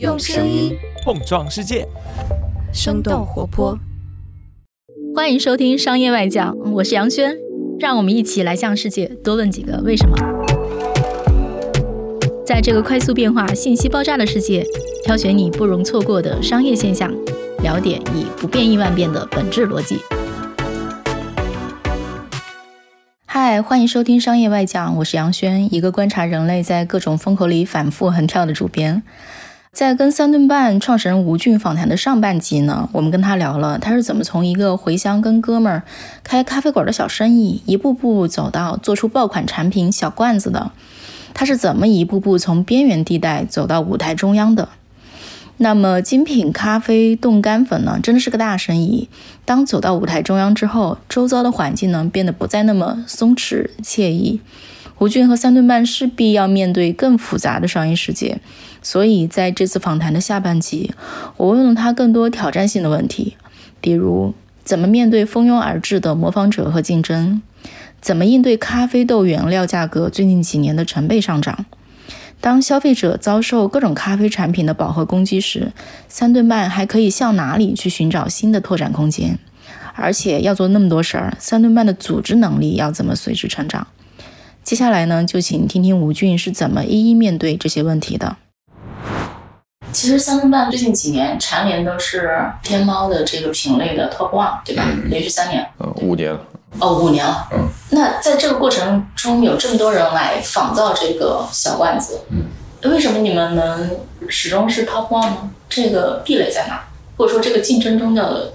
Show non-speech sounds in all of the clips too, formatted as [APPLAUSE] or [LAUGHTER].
用声音碰撞世界，生动活泼。欢迎收听《商业外讲》，我是杨轩，让我们一起来向世界多问几个为什么。在这个快速变化、信息爆炸的世界，挑选你不容错过的商业现象，了解以不变应万变的本质逻辑。嗨，欢迎收听《商业外讲》，我是杨轩，一个观察人类在各种风口里反复横跳的主编。在跟三顿半创始人吴俊访谈的上半集呢，我们跟他聊了他是怎么从一个回乡跟哥们儿开咖啡馆的小生意，一步步走到做出爆款产品小罐子的。他是怎么一步步从边缘地带走到舞台中央的？那么精品咖啡冻干粉呢，真的是个大生意。当走到舞台中央之后，周遭的环境呢变得不再那么松弛惬意。吴俊和三顿半势必要面对更复杂的商业世界。所以，在这次访谈的下半集，我问了他更多挑战性的问题，比如怎么面对蜂拥而至的模仿者和竞争，怎么应对咖啡豆原料价格最近几年的成倍上涨，当消费者遭受各种咖啡产品的饱和攻击时，三顿半还可以向哪里去寻找新的拓展空间？而且要做那么多事儿，三顿半的组织能力要怎么随之成长？接下来呢，就请听听吴俊是怎么一一面对这些问题的。其实三顿半最近几年蝉联都是天猫的这个品类的 top one，对吧？连续三年，嗯，五年了。哦，五年了。嗯。那在这个过程中，有这么多人来仿造这个小罐子，嗯，为什么你们能始终是 top one 呢？这个壁垒在哪？或者说这个竞争中的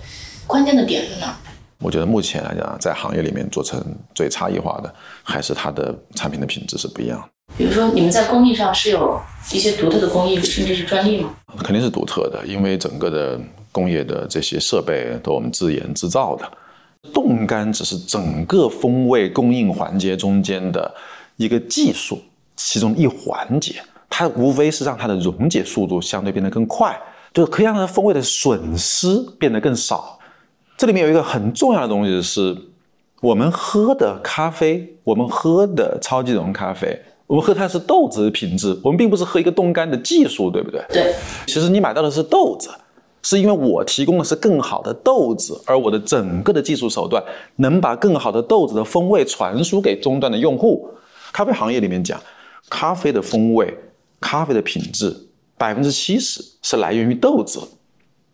关键的点在哪？我觉得目前来讲，在行业里面做成最差异化的，还是它的产品的品质是不一样。比如说，你们在工艺上是有一些独特的工艺，甚至是专利吗？肯定是独特的，因为整个的工业的这些设备都我们自研自造的。冻干只是整个风味供应环节中间的一个技术，其中一环节，它无非是让它的溶解速度相对变得更快，就是可以让它风味的损失变得更少。这里面有一个很重要的东西是，我们喝的咖啡，我们喝的超级浓咖啡。我们喝它是豆子的品质，我们并不是喝一个冻干的技术，对不对？对。其实你买到的是豆子，是因为我提供的是更好的豆子，而我的整个的技术手段能把更好的豆子的风味传输给终端的用户。咖啡行业里面讲，咖啡的风味、咖啡的品质，百分之七十是来源于豆子，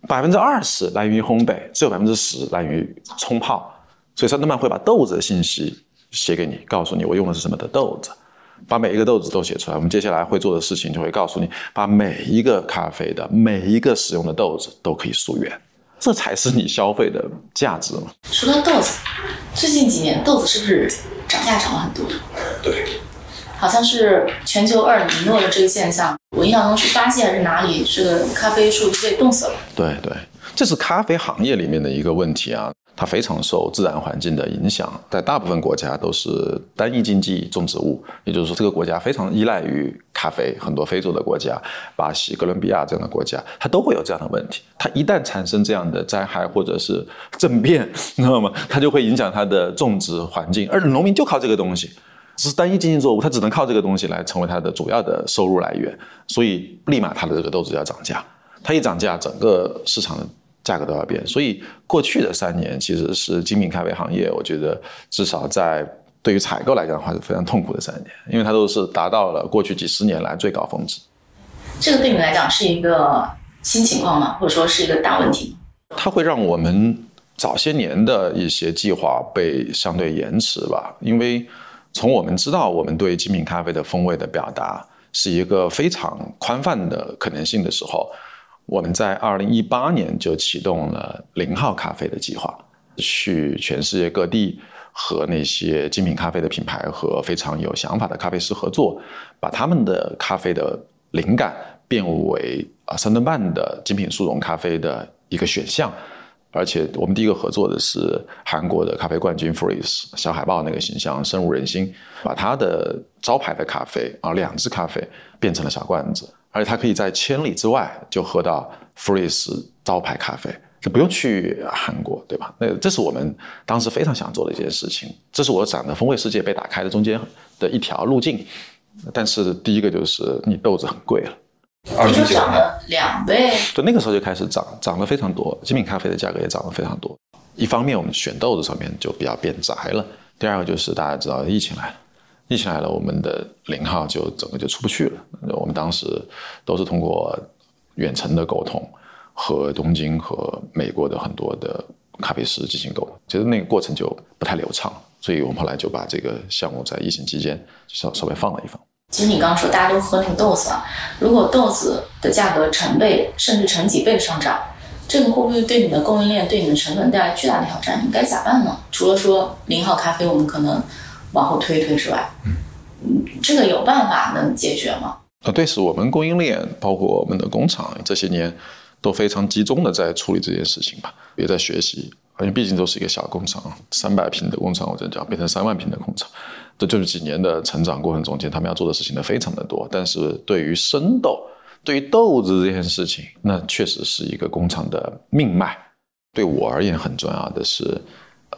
百分之二十来源于烘焙，只有百分之十来源于冲泡。所以三顿半会把豆子的信息写给你，告诉你我用的是什么的豆子。把每一个豆子都写出来，我们接下来会做的事情就会告诉你，把每一个咖啡的每一个使用的豆子都可以溯源，这才是你消费的价值嘛。说到豆子，最近几年豆子是不是涨价涨了很多？对，好像是全球二米诺的这个现象，我印象中是巴西还是哪里，这个咖啡树就被冻死了。对对，这是咖啡行业里面的一个问题啊。它非常受自然环境的影响，在大部分国家都是单一经济种植物，也就是说，这个国家非常依赖于咖啡。很多非洲的国家，巴西、哥伦比亚这样的国家，它都会有这样的问题。它一旦产生这样的灾害或者是政变，你知道吗？它就会影响它的种植环境，而农民就靠这个东西，是单一经济作物，它只能靠这个东西来成为它的主要的收入来源，所以立马它的这个豆子要涨价。它一涨价，整个市场的。价格都要变，所以过去的三年其实是精品咖啡行业，我觉得至少在对于采购来讲的话是非常痛苦的三年，因为它都是达到了过去几十年来最高峰值。这个对你来讲是一个新情况吗？或者说是一个大问题？它会让我们早些年的一些计划被相对延迟吧，因为从我们知道我们对精品咖啡的风味的表达是一个非常宽泛的可能性的时候。我们在二零一八年就启动了零号咖啡的计划，去全世界各地和那些精品咖啡的品牌和非常有想法的咖啡师合作，把他们的咖啡的灵感变为啊三顿半的精品速溶咖啡的一个选项。而且我们第一个合作的是韩国的咖啡冠军 Freeze 小海豹那个形象深入人心，把他的招牌的咖啡啊两支咖啡变成了小罐子。而且它可以在千里之外就喝到 Freeze 招牌咖啡，就不用去韩国，对吧？那这是我们当时非常想做的一件事情。这是我讲的风味世界被打开的中间的一条路径。但是第一个就是你豆子很贵了，二零九涨了两倍。对，那个时候就开始涨，涨了非常多，精品咖啡的价格也涨了非常多。一方面我们选豆子上面就比较变窄了，第二个就是大家知道疫情来了，疫情来了，我们的零号就整个就出不去了。我们当时都是通过远程的沟通和东京和美国的很多的咖啡师进行沟通，其实那个过程就不太流畅，所以我们后来就把这个项目在疫情期间稍稍微放了一放。其实你刚刚说大家都喝那个豆子啊，如果豆子的价格成倍甚至成几倍的上涨，这个会不会对你的供应链、对你的成本带来巨大的挑战？你该咋办呢？除了说零号咖啡我们可能往后推一推之外，嗯，这个有办法能解决吗？啊，对，是我们供应链，包括我们的工厂，这些年都非常集中的在处理这件事情吧，也在学习。因为毕竟都是一个小工厂，三百平的工厂，我这讲变成三万平的工厂，这就是几年的成长过程中间，他们要做的事情呢非常的多。但是对于生豆，对于豆子这件事情，那确实是一个工厂的命脉。对我而言，很重要的是，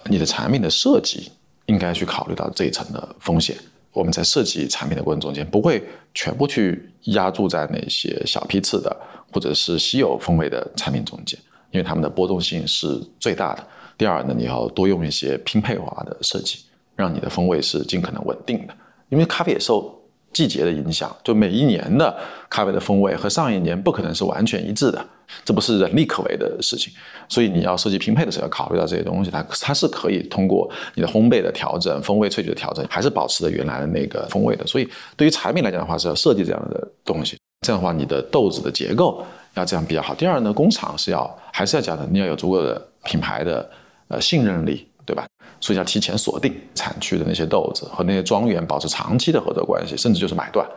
你的产品的设计应该去考虑到这一层的风险。我们在设计产品的过程中间，不会全部去压注在那些小批次的或者是稀有风味的产品中间。因为它们的波动性是最大的。第二呢，你要多用一些拼配化的设计，让你的风味是尽可能稳定的。因为咖啡也受季节的影响，就每一年的咖啡的风味和上一年不可能是完全一致的，这不是人力可为的事情。所以你要设计拼配的时候要考虑到这些东西，它它是可以通过你的烘焙的调整、风味萃取的调整，还是保持着原来的那个风味的。所以对于产品来讲的话，是要设计这样的东西。这样的话，你的豆子的结构。要这样比较好。第二呢，工厂是要还是要讲的，你要有足够的品牌的呃信任力，对吧？所以要提前锁定产区的那些豆子和那些庄园，保持长期的合作关系，甚至就是买断。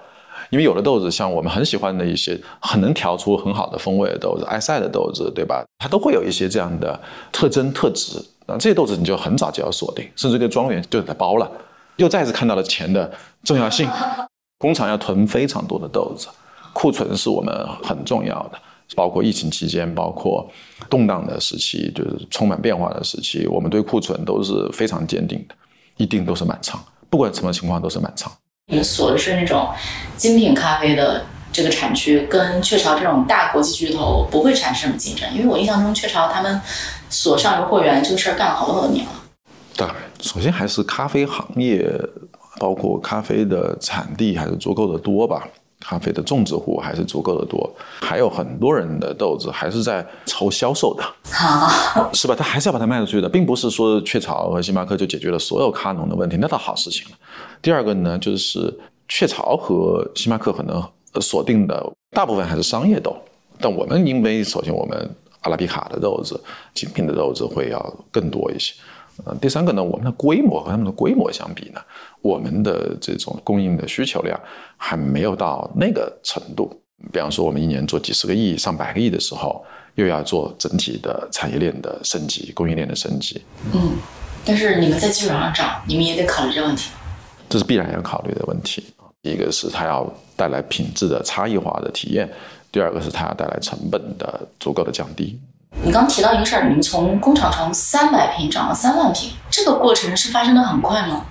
因为有的豆子，像我们很喜欢的一些很能调出很好的风味的豆子，埃塞的豆子，对吧？它都会有一些这样的特征特质。那这些豆子你就很早就要锁定，甚至这个庄园就得包了。又再次看到了钱的重要性。[LAUGHS] 工厂要囤非常多的豆子，库存是我们很重要的。包括疫情期间，包括动荡的时期，就是充满变化的时期，我们对库存都是非常坚定的，一定都是满仓，不管什么情况都是满仓。你们锁的是那种精品咖啡的这个产区，跟雀巢这种大国际巨头不会产生什么竞争，因为我印象中雀巢他们锁上游货源这个事儿干了好多好多年了。当然，首先还是咖啡行业，包括咖啡的产地还是足够的多吧。咖啡的种植户还是足够的多，还有很多人的豆子还是在愁销售的，是吧？他还是要把它卖出去的，并不是说雀巢和星巴克就解决了所有咖农的问题，那倒好事情了。第二个呢，就是雀巢和星巴克可能锁定的大部分还是商业豆，但我们因为首先我们阿拉比卡的豆子、精品的豆子会要更多一些。呃，第三个呢，我们的规模和他们的规模相比呢，我们的这种供应的需求量还没有到那个程度。比方说，我们一年做几十个亿、上百个亿的时候，又要做整体的产业链的升级、供应链的升级。嗯，但是你们在基础上涨，你们也得考虑这个问题。这是必然要考虑的问题。一个是它要带来品质的差异化的体验，第二个是它要带来成本的足够的降低。你刚提到一个事儿，你们从工厂从三百平涨到三万平，这个过程是发生的很快吗？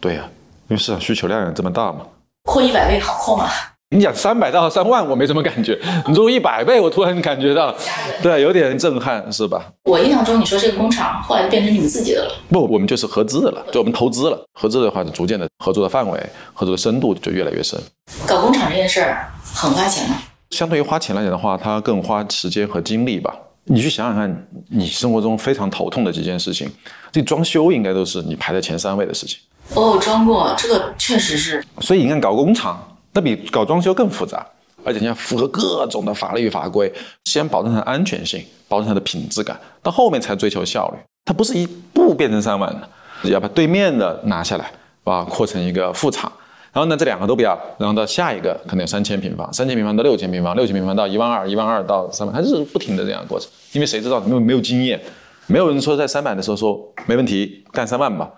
对呀，因为市场需求量也这么大嘛。扩一百倍好扩吗？你讲三百到三万，我没什么感觉。你说一百倍，我突然感觉到，对，有点震撼，是吧？我印象中，你说这个工厂后来就变成你们自己的了。不，我们就是合资的了，就我们投资了。合资的话，就逐渐的合作的范围、合作的深度就越来越深。搞工厂这件事儿很花钱吗？相对于花钱来讲的话，它更花时间和精力吧。你去想想看，你生活中非常头痛的几件事情，这装修应该都是你排在前三位的事情。哦，装过，这个确实是。所以你看，搞工厂那比搞装修更复杂，而且你要符合各种的法律法规，先保证它的安全性，保证它的品质感，到后面才追求效率。它不是一步变成三万的，要把对面的拿下来，把扩成一个副厂。然后呢，这两个都不要，然后到下一个可能有三千平方，三千平方到六千平方，六千平方到一万二，一万二到三万，它就是不停的这样过程。因为谁知道没有没有经验，没有人说在三百的时候说没问题干三万吧，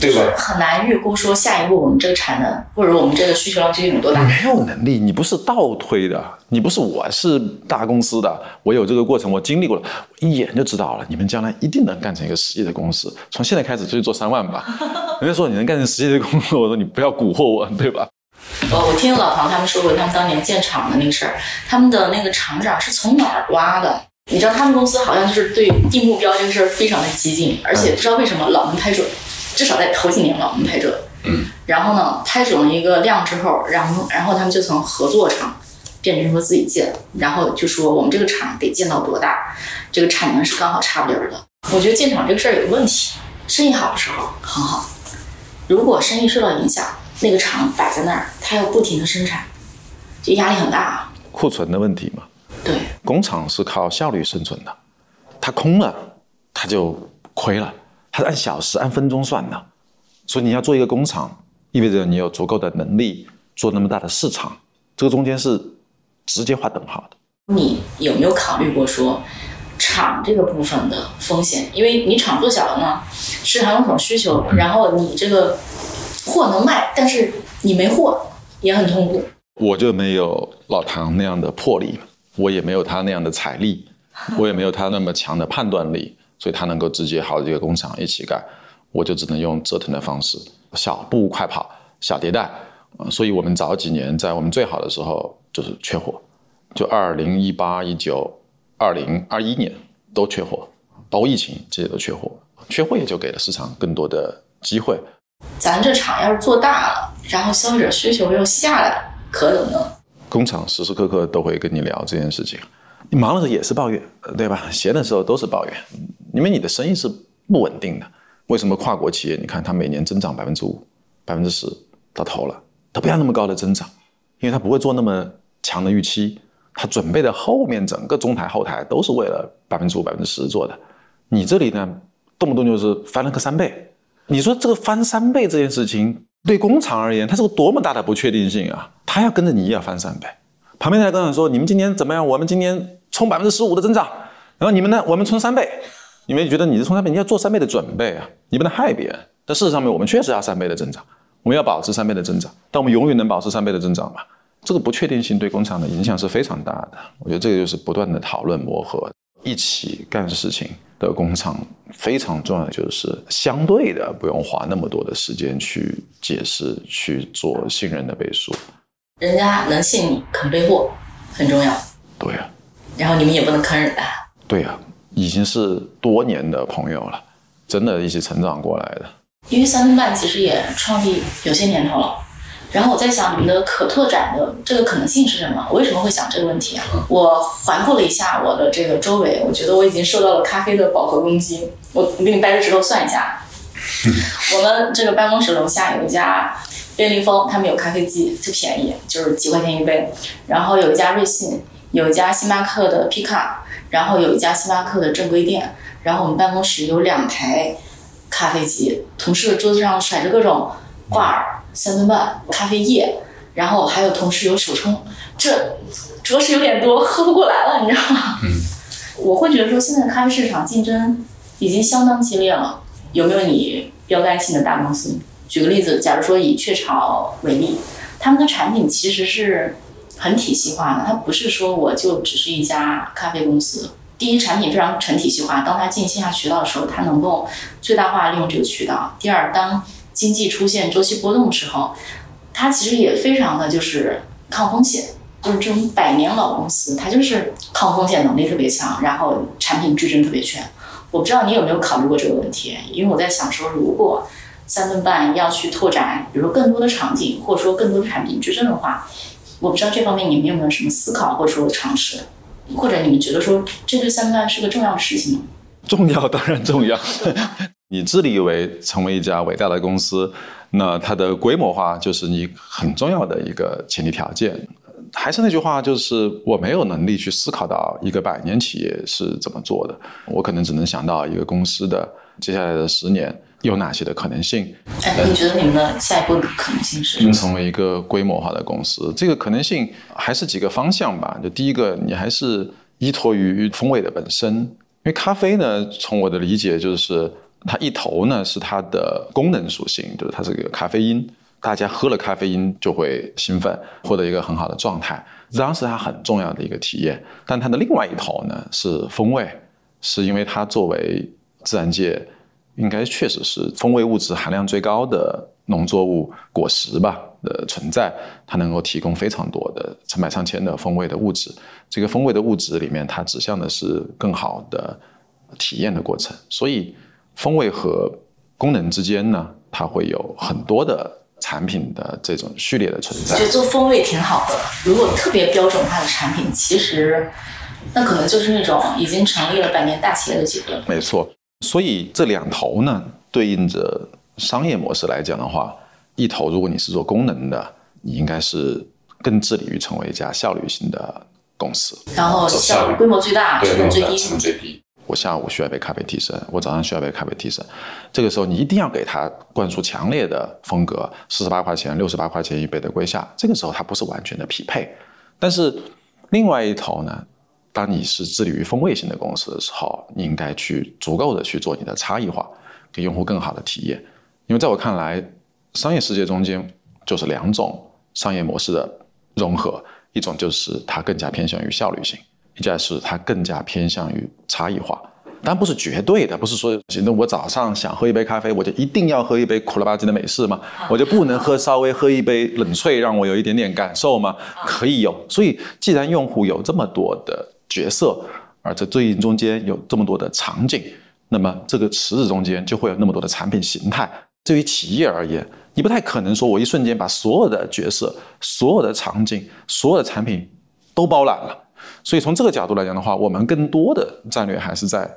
对吧？很难预估说下一步我们这个产能或者我们这个需求量究竟有多大。没有能力，你不是倒推的，你不是我是大公司的，我有这个过程，我经历过了，一眼就知道了，你们将来一定能干成一个十亿的公司。从现在开始就去做三万吧。人家说你能干成十亿的工作，我说你不要蛊惑我，对吧？呃，我听老唐他们说过，他们当年建厂的那个事儿，他们的那个厂长是从哪儿挖的？你知道他们公司好像就是对定目标这个事儿非常的激进，而且不知道为什么老能拍准，至少在头几年了，我们拍这。嗯。然后呢，拍准了一个量之后，然后然后他们就从合作厂变成说自己建，然后就说我们这个厂得建到多大，这个产能是刚好差不离儿的。我觉得建厂这个事儿有个问题，生意好的时候很好，如果生意受到影响。那个厂摆在那儿，它要不停的生产，就压力很大。库存的问题嘛。对。工厂是靠效率生存的，它空了，它就亏了。它是按小时、按分钟算的，所以你要做一个工厂，意味着你有足够的能力做那么大的市场，这个中间是直接划等号的。你有没有考虑过说厂这个部分的风险？因为你厂做小了呢，市场有种需求，然后你这个。货能卖，但是你没货也很痛苦。我就没有老唐那样的魄力，我也没有他那样的财力，我也没有他那么强的判断力，所以他能够直接好几个工厂一起干，我就只能用折腾的方式，小步快跑，小迭代。所以我们早几年在我们最好的时候就是缺货，就二零一八、一九、二零二一年都缺货，包括疫情这些都缺货，缺货也就给了市场更多的机会。咱这厂要是做大了，然后消费者需求又下来，可怎么弄？工厂时时刻刻都会跟你聊这件事情，你忙的时候也是抱怨，对吧？闲的时候都是抱怨，因为你的生意是不稳定的。为什么跨国企业？你看它每年增长百分之五、百分之十，到头了，它不要那么高的增长，因为它不会做那么强的预期，它准备的后面整个中台后台都是为了百分之五、百分之十做的。你这里呢，动不动就是翻了个三倍。你说这个翻三倍这件事情，对工厂而言，它是个多么大的不确定性啊！它要跟着你也要翻三倍。旁边那跟我说：“你们今年怎么样？我们今年冲百分之十五的增长，然后你们呢？我们冲三倍。因为觉得你是冲三倍，你要做三倍的准备啊！你不能害别人。但事实上面，我们确实要三倍的增长，我们要保持三倍的增长。但我们永远能保持三倍的增长吗？这个不确定性对工厂的影响是非常大的。我觉得这个就是不断的讨论磨合。”一起干事情的工厂非常重要就是相对的不用花那么多的时间去解释去做信任的背书，人家能信你肯备货很重要。对呀，然后你们也不能坑人。对呀，已经是多年的朋友了，真的一起成长过来的。因为三顿半其实也创立有些年头了。然后我在想，你们的可拓展的这个可能性是什么？我为什么会想这个问题啊？我环顾了一下我的这个周围，我觉得我已经受到了咖啡的饱和攻击。我我给你掰着指头算一下，[LAUGHS] 我们这个办公室楼下有一家便利蜂，他们有咖啡机，特便宜，就是几块钱一杯。然后有一家瑞幸，有一家星巴克的皮卡，然后有一家星巴克的正规店。然后我们办公室有两台咖啡机，同事的桌子上甩着各种挂耳。三分半咖啡液，然后还有同事有手冲，这着实有点多，喝不过来了，你知道吗？嗯，[LAUGHS] 我会觉得说现在咖啡市场竞争已经相当激烈了。有没有你标杆性的大公司？举个例子，假如说以雀巢为例，他们的产品其实是很体系化的，它不是说我就只是一家咖啡公司。第一，产品非常成体系化，当它进线下渠道的时候，它能够最大化利用这个渠道。第二，当经济出现周期波动的时候，它其实也非常的就是抗风险，就是这种百年老公司，它就是抗风险能力特别强，然后产品矩阵特别全。我不知道你有没有考虑过这个问题，因为我在想说，如果三顿半要去拓展，比如说更多的场景，或者说更多的产品矩阵的话，我不知道这方面你们有没有什么思考或者说尝试，或者你们觉得说这对三顿半是个重要的事情吗？重要，当然重要。[LAUGHS] 你自立为成为一家伟大的公司，那它的规模化就是你很重要的一个前提条件。还是那句话，就是我没有能力去思考到一个百年企业是怎么做的，我可能只能想到一个公司的接下来的十年有哪些的可能性。哎，你觉得你们的下一步的可能性是？能成为一个规模化的公司，这个可能性还是几个方向吧。就第一个，你还是依托于风味的本身，因为咖啡呢，从我的理解就是。它一头呢是它的功能属性，就是它是个咖啡因，大家喝了咖啡因就会兴奋，获得一个很好的状态，当时它很重要的一个体验。但它的另外一头呢是风味，是因为它作为自然界应该确实是风味物质含量最高的农作物果实吧的存在，它能够提供非常多的成百上千的风味的物质。这个风味的物质里面，它指向的是更好的体验的过程。所以，风味和功能之间呢，它会有很多的产品的这种序列的存在。觉得做风味挺好的。如果特别标准化的产品，其实那可能就是那种已经成立了百年大企业的阶段。没错。所以这两头呢，对应着商业模式来讲的话，一头如果你是做功能的，你应该是更致力于成为一家效率型的公司。然后效率规模最大，成本最低。成本最低。我下午需要一杯咖啡提神，我早上需要一杯咖啡提神。这个时候你一定要给他灌输强烈的风格，四十八块钱、六十八块钱一杯的瑰夏。这个时候它不是完全的匹配。但是另外一头呢？当你是致力于风味型的公司的时候，你应该去足够的去做你的差异化，给用户更好的体验。因为在我看来，商业世界中间就是两种商业模式的融合，一种就是它更加偏向于效率性，一家是它更加偏向于差异化。但不是绝对的，不是说，那我早上想喝一杯咖啡，我就一定要喝一杯苦了吧唧的美式吗？我就不能喝稍微喝一杯冷萃，让我有一点点感受吗？可以有。所以，既然用户有这么多的角色，而在对应中间有这么多的场景，那么这个池子中间就会有那么多的产品形态。对于企业而言，你不太可能说我一瞬间把所有的角色、所有的场景、所有的产品都包揽了。所以从这个角度来讲的话，我们更多的战略还是在。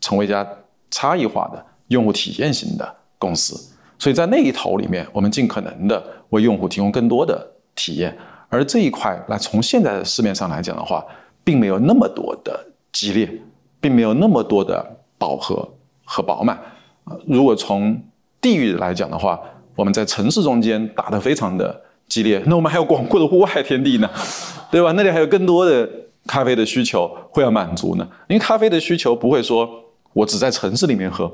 成为一家差异化的用户体验型的公司，所以在那一头里面，我们尽可能的为用户提供更多的体验。而这一块，那从现在的市面上来讲的话，并没有那么多的激烈，并没有那么多的饱和和饱满。如果从地域来讲的话，我们在城市中间打得非常的激烈，那我们还有广阔的户外天地呢，[LAUGHS] 对吧？那里还有更多的咖啡的需求会要满足呢。因为咖啡的需求不会说。我只在城市里面喝，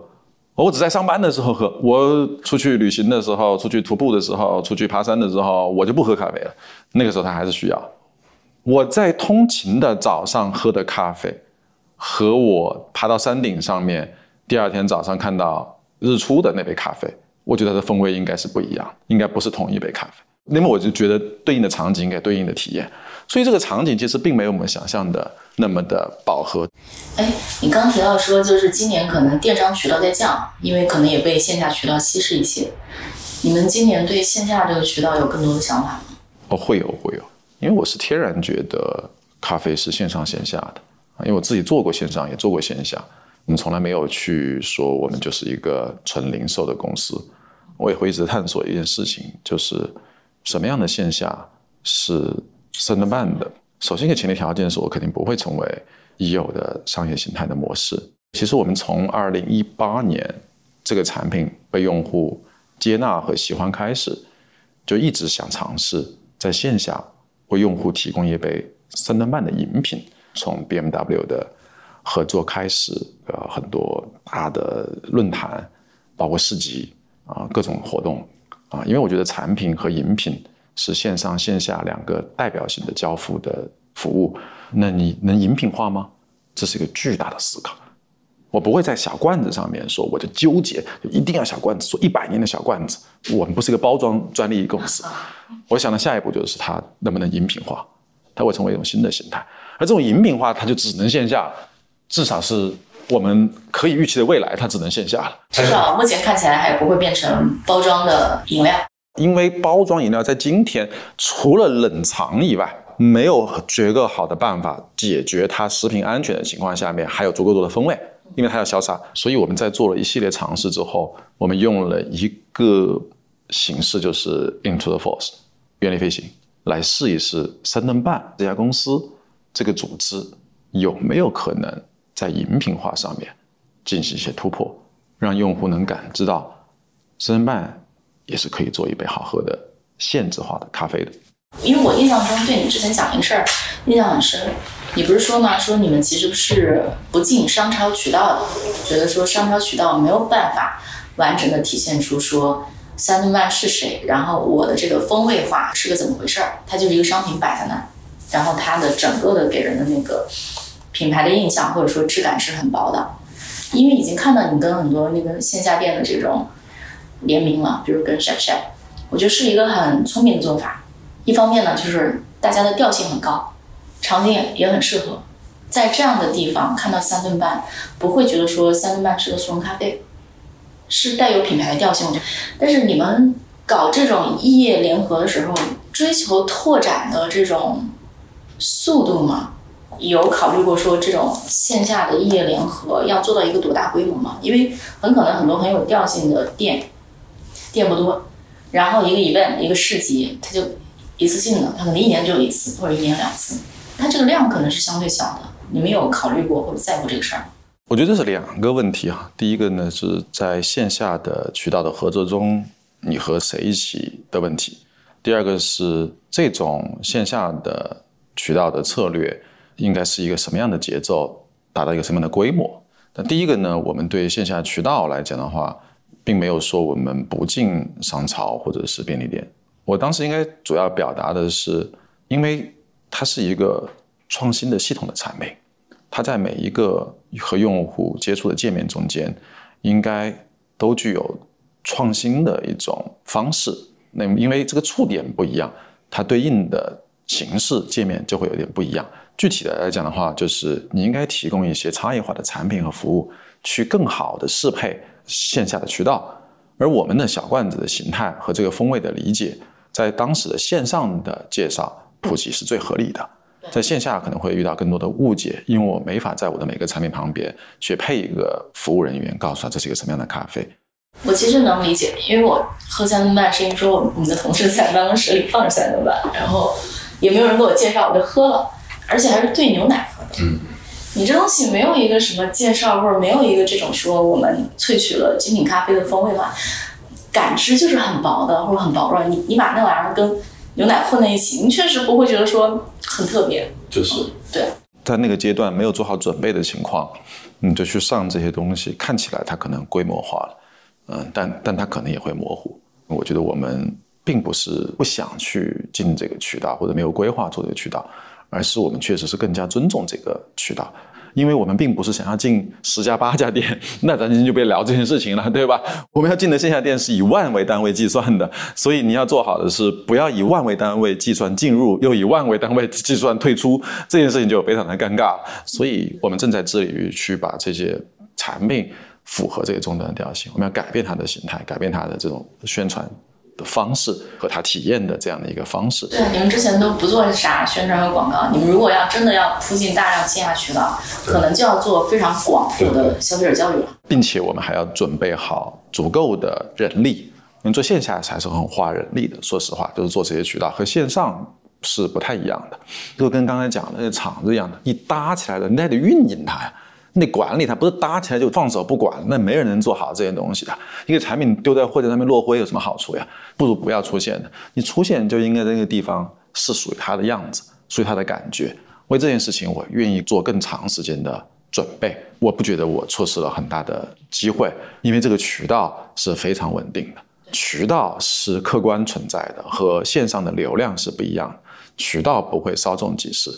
我只在上班的时候喝。我出去旅行的时候，出去徒步的时候，出去爬山的时候，我就不喝咖啡了。那个时候他还是需要。我在通勤的早上喝的咖啡，和我爬到山顶上面，第二天早上看到日出的那杯咖啡，我觉得它的风味应该是不一样，应该不是同一杯咖啡。那么我就觉得对应的场景应该对应的体验。所以这个场景其实并没有我们想象的那么的饱和。哎，你刚提到说，就是今年可能电商渠道在降，因为可能也被线下渠道稀释一些。你们今年对线下这个渠道有更多的想法吗？哦，会有会有，因为我是天然觉得咖啡是线上线下的啊，因为我自己做过线上，也做过线下，我们从来没有去说我们就是一个纯零售的公司。我也会一直探索一件事情，就是什么样的线下是。三顿半的，首先一个前提条件是我肯定不会成为已有的商业形态的模式。其实我们从二零一八年这个产品被用户接纳和喜欢开始，就一直想尝试在线下为用户提供一杯三顿半的饮品。从 BMW 的合作开始，呃，很多大的论坛，包括市集啊，各种活动啊，因为我觉得产品和饮品。是线上线下两个代表性的交付的服务，那你能饮品化吗？这是一个巨大的思考。我不会在小罐子上面说，我就纠结，就一定要小罐子，做一百年的小罐子。我们不是一个包装专利公司。[LAUGHS] 我想的下一步就是它能不能饮品化，它会成为一种新的形态。而这种饮品化，它就只能线下，至少是我们可以预期的未来，它只能线下了。至少目前看起来还不会变成包装的饮料。因为包装饮料在今天除了冷藏以外，没有绝个好的办法解决它食品安全的情况下面还有足够多的风味，因为它要消杀。所以我们在做了一系列尝试之后，我们用了一个形式，就是 Into the Force 原力飞行，来试一试三顿半这家公司这个组织有没有可能在饮品化上面进行一些突破，让用户能感知到三顿半。也是可以做一杯好喝的限制化的咖啡的。因为我印象中对你之前讲一个事儿印象很深，你不是说吗？说你们其实是不进商超渠道的，觉得说商超渠道没有办法完整的体现出说三顿半是谁，然后我的这个风味化是个怎么回事儿？它就是一个商品摆在那，然后它的整个的给人的那个品牌的印象或者说质感是很薄的，因为已经看到你跟很多那个线下店的这种。联名了，比如跟 Shake Shake，我觉得是一个很聪明的做法。一方面呢，就是大家的调性很高，场景也也很适合，在这样的地方看到三顿半，不会觉得说三顿半是个速溶咖啡，是带有品牌的调性。我觉得，但是你们搞这种异业联合的时候，追求拓展的这种速度吗？有考虑过说这种线下的异业联合要做到一个多大规模吗？因为很可能很多很有调性的店，店不多，然后一个 event 一个市集，它就一次性的，它可能一年就一次或者一年两次，它这个量可能是相对小的。你们有考虑过或者在乎这个事儿吗？我觉得这是两个问题啊。第一个呢是在线下的渠道的合作中，你和谁一起的问题；第二个是这种线下的渠道的策略。应该是一个什么样的节奏，达到一个什么样的规模？那第一个呢，我们对线下渠道来讲的话，并没有说我们不进商超或者是便利店。我当时应该主要表达的是，因为它是一个创新的系统的产品，它在每一个和用户接触的界面中间，应该都具有创新的一种方式。那因为这个触点不一样，它对应的形式界面就会有点不一样。具体的来讲的话，就是你应该提供一些差异化的产品和服务，去更好的适配线下的渠道。而我们的小罐子的形态和这个风味的理解，在当时的线上的介绍普及是最合理的。在线下可能会遇到更多的误解，因为我没法在我的每个产品旁边去配一个服务人员，告诉他这是一个什么样的咖啡。我其实能理解，因为我喝三顿半是因为说我们的同事在办公室里放着三顿半，然后也没有人给我介绍，我就喝了。而且还是兑牛奶喝的。嗯，你这东西没有一个什么介绍，或者没有一个这种说我们萃取了精品咖啡的风味嘛？感知就是很薄的，或者很薄弱。你你把那玩意儿跟牛奶混在一起，你确实不会觉得说很特别。就是，对，在那个阶段没有做好准备的情况，你就去上这些东西，看起来它可能规模化了，嗯，但但它可能也会模糊。我觉得我们并不是不想去进这个渠道，或者没有规划做这个渠道。而是我们确实是更加尊重这个渠道，因为我们并不是想要进十家八家店，[LAUGHS] 那咱今天就别聊这件事情了，[LAUGHS] 对吧？我们要进的线下店是以万为单位计算的，所以你要做好的是不要以万为单位计算进入，又以万为单位计算退出，这件事情就非常的尴尬。所以我们正在致力于去把这些产品符合这个终端的调性，我们要改变它的形态，改变它的这种宣传。方式和他体验的这样的一个方式。对，你们之前都不做啥宣传和广告，你们如果要真的要铺进大量线下渠道，可能就要做非常广阔的消费者教育了，并且我们还要准备好足够的人力。因为做线下还是很花人力的，说实话，就是做这些渠道和线上是不太一样的，就跟刚才讲的那个厂子一样的，你搭起来了，你还得运营它呀。那管理它不是搭起来就放手不管，那没人能做好这些东西的。一个产品丢在货架上面落灰有什么好处呀？不如不要出现的。你出现就应该在那个地方是属于它的样子，属于它的感觉。为这件事情，我愿意做更长时间的准备。我不觉得我错失了很大的机会，因为这个渠道是非常稳定的，渠道是客观存在的，和线上的流量是不一样的。渠道不会稍纵即逝。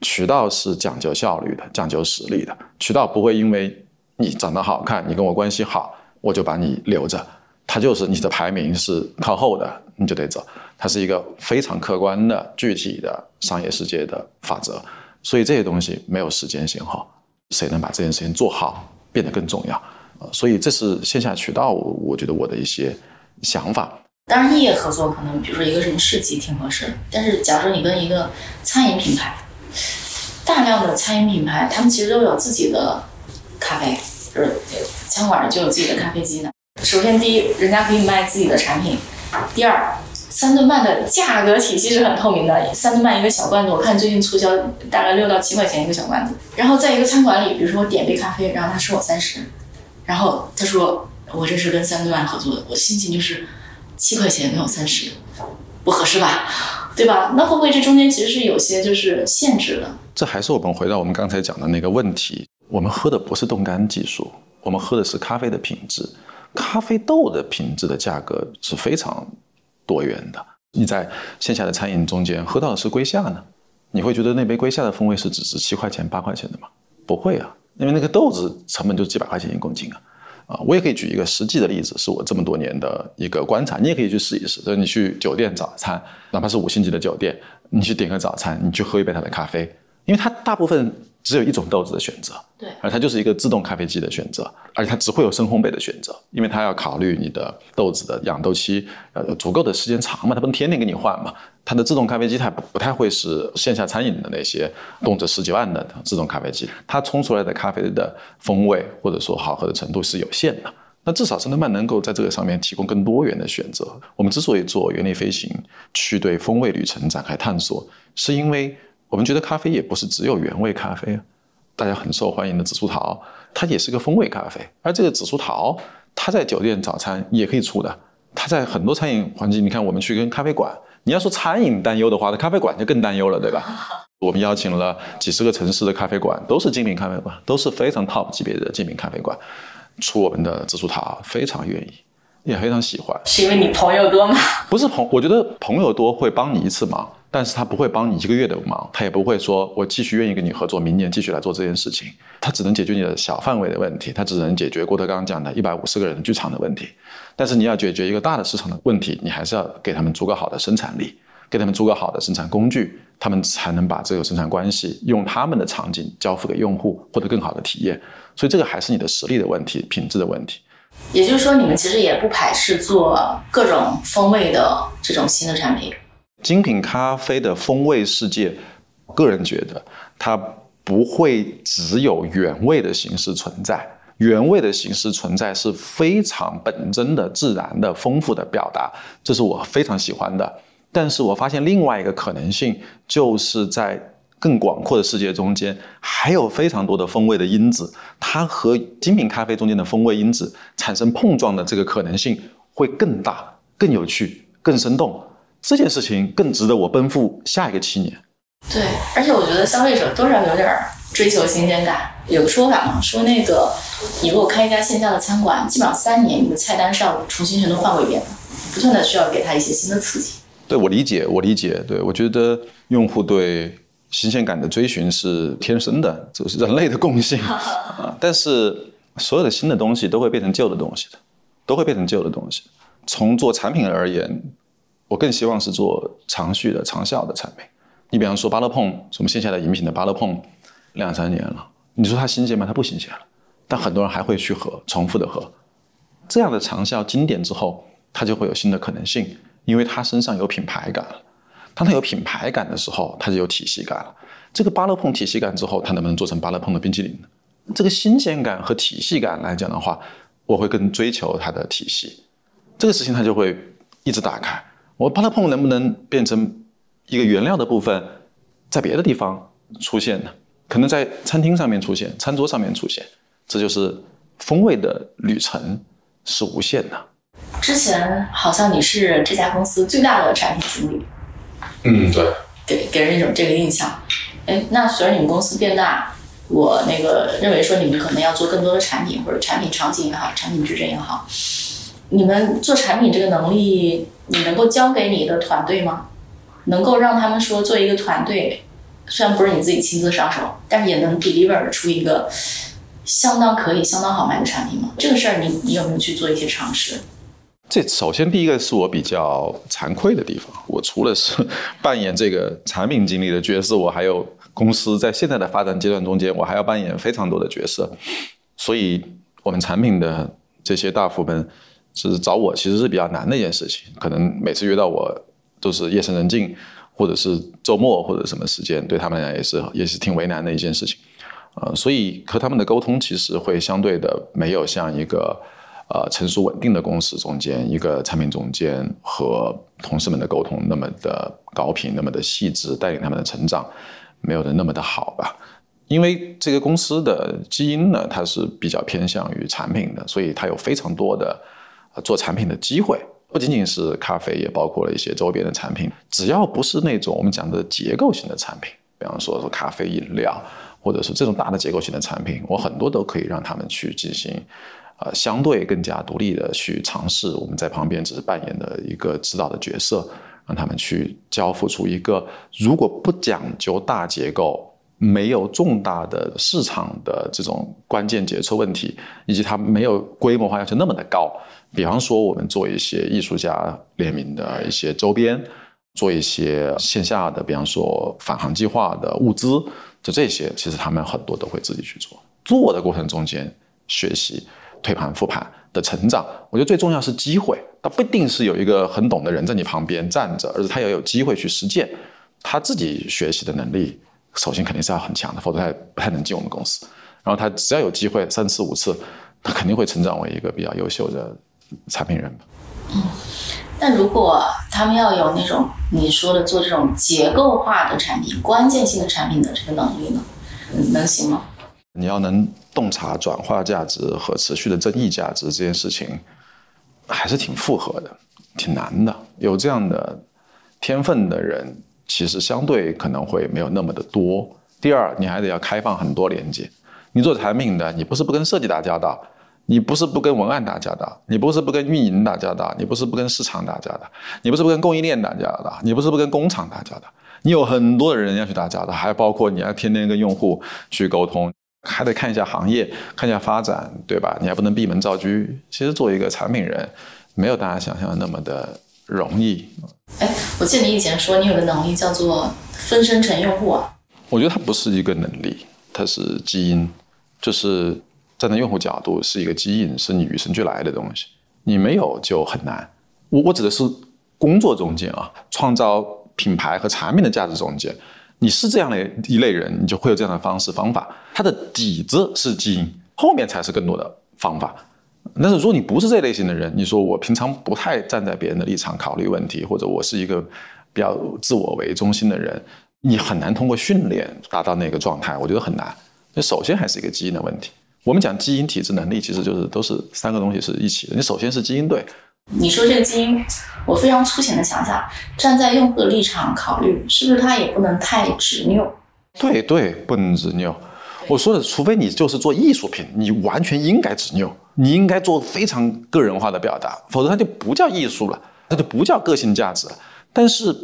渠道是讲究效率的，讲究实力的。渠道不会因为你长得好看，你跟我关系好，我就把你留着。它就是你的排名是靠后的，你就得走。它是一个非常客观的、具体的商业世界的法则。所以这些东西没有时间先后，谁能把这件事情做好，变得更重要。呃所以这是线下渠道，我觉得我的一些想法。当然，异业合作可能，比如说一个什么市集挺合适。但是，假如说你跟一个餐饮品牌。大量的餐饮品牌，他们其实都有自己的咖啡，就是餐馆就有自己的咖啡机呢。首先，第一，人家可以卖自己的产品；第二，三顿半的价格体系是很透明的。三顿半一个小罐子，我看最近促销大概六到七块钱一个小罐子。然后在一个餐馆里，比如说我点杯咖啡，然后他收我三十，然后他说我这是跟三顿半合作的，我心情就是七块钱没有三十，不合适吧？对吧？那会不会这中间其实是有些就是限制的？这还是我们回到我们刚才讲的那个问题：我们喝的不是冻干技术，我们喝的是咖啡的品质。咖啡豆的品质的价格是非常多元的。你在线下的餐饮中间喝到的是龟夏呢？你会觉得那杯龟夏的风味是只值七块钱、八块钱的吗？不会啊，因为那个豆子成本就几百块钱一公斤啊。啊，我也可以举一个实际的例子，是我这么多年的一个观察，你也可以去试一试。就是你去酒店早餐，哪怕是五星级的酒店，你去点个早餐，你去喝一杯他的咖啡，因为他大部分只有一种豆子的选择，对，而它就是一个自动咖啡机的选择，而且它只会有深烘焙的选择，因为它要考虑你的豆子的养豆期，呃，足够的时间长嘛，它不能天天给你换嘛。它的自动咖啡机它不不太会是线下餐饮的那些动辄十几万的自动咖啡机，它冲出来的咖啡的风味或者说好喝的程度是有限的。那至少圣登曼能够在这个上面提供更多元的选择。我们之所以做原力飞行，去对风味旅程展开探索，是因为我们觉得咖啡也不是只有原味咖啡啊，大家很受欢迎的紫苏桃，它也是个风味咖啡。而这个紫苏桃，它在酒店早餐也可以出的，它在很多餐饮环境，你看我们去跟咖啡馆。你要说餐饮担忧的话，那咖啡馆就更担忧了，对吧？[LAUGHS] 我们邀请了几十个城市的咖啡馆，都是精品咖啡馆，都是非常 top 级别的精品咖啡馆，出我们的紫苏桃，非常愿意，也非常喜欢。是因为你朋友多吗？不是朋，我觉得朋友多会帮你一次忙，但是他不会帮你一个月的忙，他也不会说我继续愿意跟你合作，明年继续来做这件事情。他只能解决你的小范围的问题，他只能解决郭德纲讲的一百五十个人剧场的问题。但是你要解决一个大的市场的问题，你还是要给他们足够好的生产力，给他们足够好的生产工具，他们才能把这个生产关系用他们的场景交付给用户，获得更好的体验。所以这个还是你的实力的问题，品质的问题。也就是说，你们其实也不排斥做各种风味的这种新的产品。精品咖啡的风味世界，个人觉得它不会只有原味的形式存在。原味的形式存在是非常本真的、自然的、丰富的表达，这是我非常喜欢的。但是我发现另外一个可能性，就是在更广阔的世界中间，还有非常多的风味的因子，它和精品咖啡中间的风味因子产生碰撞的这个可能性会更大、更有趣、更生动。这件事情更值得我奔赴下一个七年。对，而且我觉得消费者多少有点追求新鲜感。有个说法嘛，说那个你如果开一家线下的餐馆，基本上三年你的菜单是要重新全都换过一遍的，不断的需要给他一些新的刺激。对我理解，我理解，对我觉得用户对新鲜感的追寻是天生的，这是人类的共性 [LAUGHS] 啊。但是所有的新的东西都会变成旧的东西的，都会变成旧的东西。从做产品而言，我更希望是做长续的、长效的产品。你比方说巴乐碰，什么线下的饮品的巴乐碰，两三年了。你说它新鲜吗？它不新鲜了，但很多人还会去喝，重复的喝。这样的长效经典之后，它就会有新的可能性，因为它身上有品牌感了。当它有品牌感的时候，它就有体系感了。这个巴乐碰体系感之后，它能不能做成巴乐碰的冰淇淋呢？这个新鲜感和体系感来讲的话，我会更追求它的体系。这个事情它就会一直打开。我巴乐碰能不能变成一个原料的部分，在别的地方出现呢？可能在餐厅上面出现，餐桌上面出现，这就是风味的旅程是无限的。之前好像你是这家公司最大的产品经理，嗯，对，给给人一种这个印象。哎，那随着你们公司变大，我那个认为说你们可能要做更多的产品，或者产品场景也好，产品矩阵也好，你们做产品这个能力，你能够交给你的团队吗？能够让他们说做一个团队？虽然不是你自己亲自上手，但是也能 deliver 出一个相当可以、相当好卖的产品吗？这个事儿，你你有没有去做一些尝试？这首先第一个是我比较惭愧的地方，我除了是扮演这个产品经理的角色，我还有公司在现在的发展阶段中间，我还要扮演非常多的角色，所以我们产品的这些大副们是找我，其实是比较难的一件事情，可能每次约到我都是夜深人静。或者是周末或者什么时间，对他们来讲也是也是挺为难的一件事情，呃，所以和他们的沟通其实会相对的没有像一个呃成熟稳定的公司中间一个产品总监和同事们的沟通那么的高频，那么的细致，带领他们的成长没有的那么的好吧？因为这个公司的基因呢，它是比较偏向于产品的，所以它有非常多的做产品的机会。不仅仅是咖啡，也包括了一些周边的产品。只要不是那种我们讲的结构性的产品，比方说说咖啡饮料，或者是这种大的结构性的产品，我很多都可以让他们去进行，呃，相对更加独立的去尝试。我们在旁边只是扮演的一个指导的角色，让他们去交付出一个如果不讲究大结构，没有重大的市场的这种关键决策问题，以及它没有规模化要求那么的高。比方说，我们做一些艺术家联名的一些周边，做一些线下的，比方说返航计划的物资，就这些，其实他们很多都会自己去做。做的过程中间学习、推盘、复盘的成长，我觉得最重要是机会。他不一定是有一个很懂的人在你旁边站着，而是他要有机会去实践。他自己学习的能力，首先肯定是要很强的，否则他不太能进我们公司。然后他只要有机会三次五次，他肯定会成长为一个比较优秀的产品人吧。嗯，但如果他们要有那种你说的做这种结构化的产品、关键性的产品的这个能力呢，能行吗？你要能洞察转化价值和持续的增益价值这件事情，还是挺复合的，挺难的。有这样的天分的人。其实相对可能会没有那么的多。第二，你还得要开放很多连接。你做产品的，你不是不跟设计打交道，你不是不跟文案打交道，你不是不跟运营打交道，你不是不跟市场打交道，你不是不跟供应链打交道，你不是不跟工厂打交道。你有很多的人要去打交道，还包括你要天天跟用户去沟通，还得看一下行业，看一下发展，对吧？你还不能闭门造车。其实做一个产品人，没有大家想象的那么的。容易，哎，我记得你以前说你有个能力叫做分身成用户啊。我觉得它不是一个能力，它是基因，就是站在用户角度是一个基因，是你与生俱来的东西。你没有就很难。我我指的是工作中间啊，创造品牌和产品的价值中间，你是这样的一类人，你就会有这样的方式方法。它的底子是基因，后面才是更多的方法。但是如果你不是这类型的人，你说我平常不太站在别人的立场考虑问题，或者我是一个比较自我为中心的人，你很难通过训练达到那个状态，我觉得很难。那首先还是一个基因的问题。我们讲基因、体质、能力，其实就是都是三个东西是一起的。你首先是基因对。你说这个基因，我非常粗浅的想想，站在用户的立场考虑，是不是他也不能太执拗？对对，不能执拗。我说的，除非你就是做艺术品，你完全应该执拗。你应该做非常个人化的表达，否则它就不叫艺术了，它就不叫个性价值。但是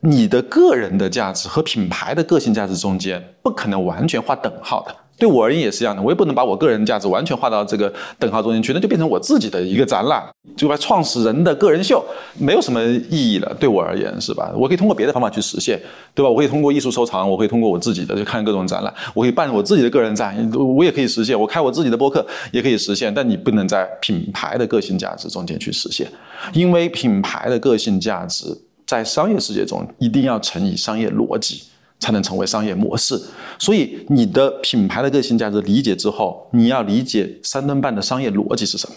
你的个人的价值和品牌的个性价值中间不可能完全画等号的。对我而言也是一样的，我也不能把我个人价值完全画到这个等号中间去，那就变成我自己的一个展览，就把创始人的个人秀，没有什么意义了。对我而言是吧？我可以通过别的方法去实现，对吧？我可以通过艺术收藏，我可以通过我自己的去看各种展览，我可以办我自己的个人展，我也可以实现。我开我自己的播客也可以实现，但你不能在品牌的个性价值中间去实现，因为品牌的个性价值在商业世界中一定要乘以商业逻辑。才能成为商业模式，所以你的品牌的个性价值理解之后，你要理解三顿半的商业逻辑是什么。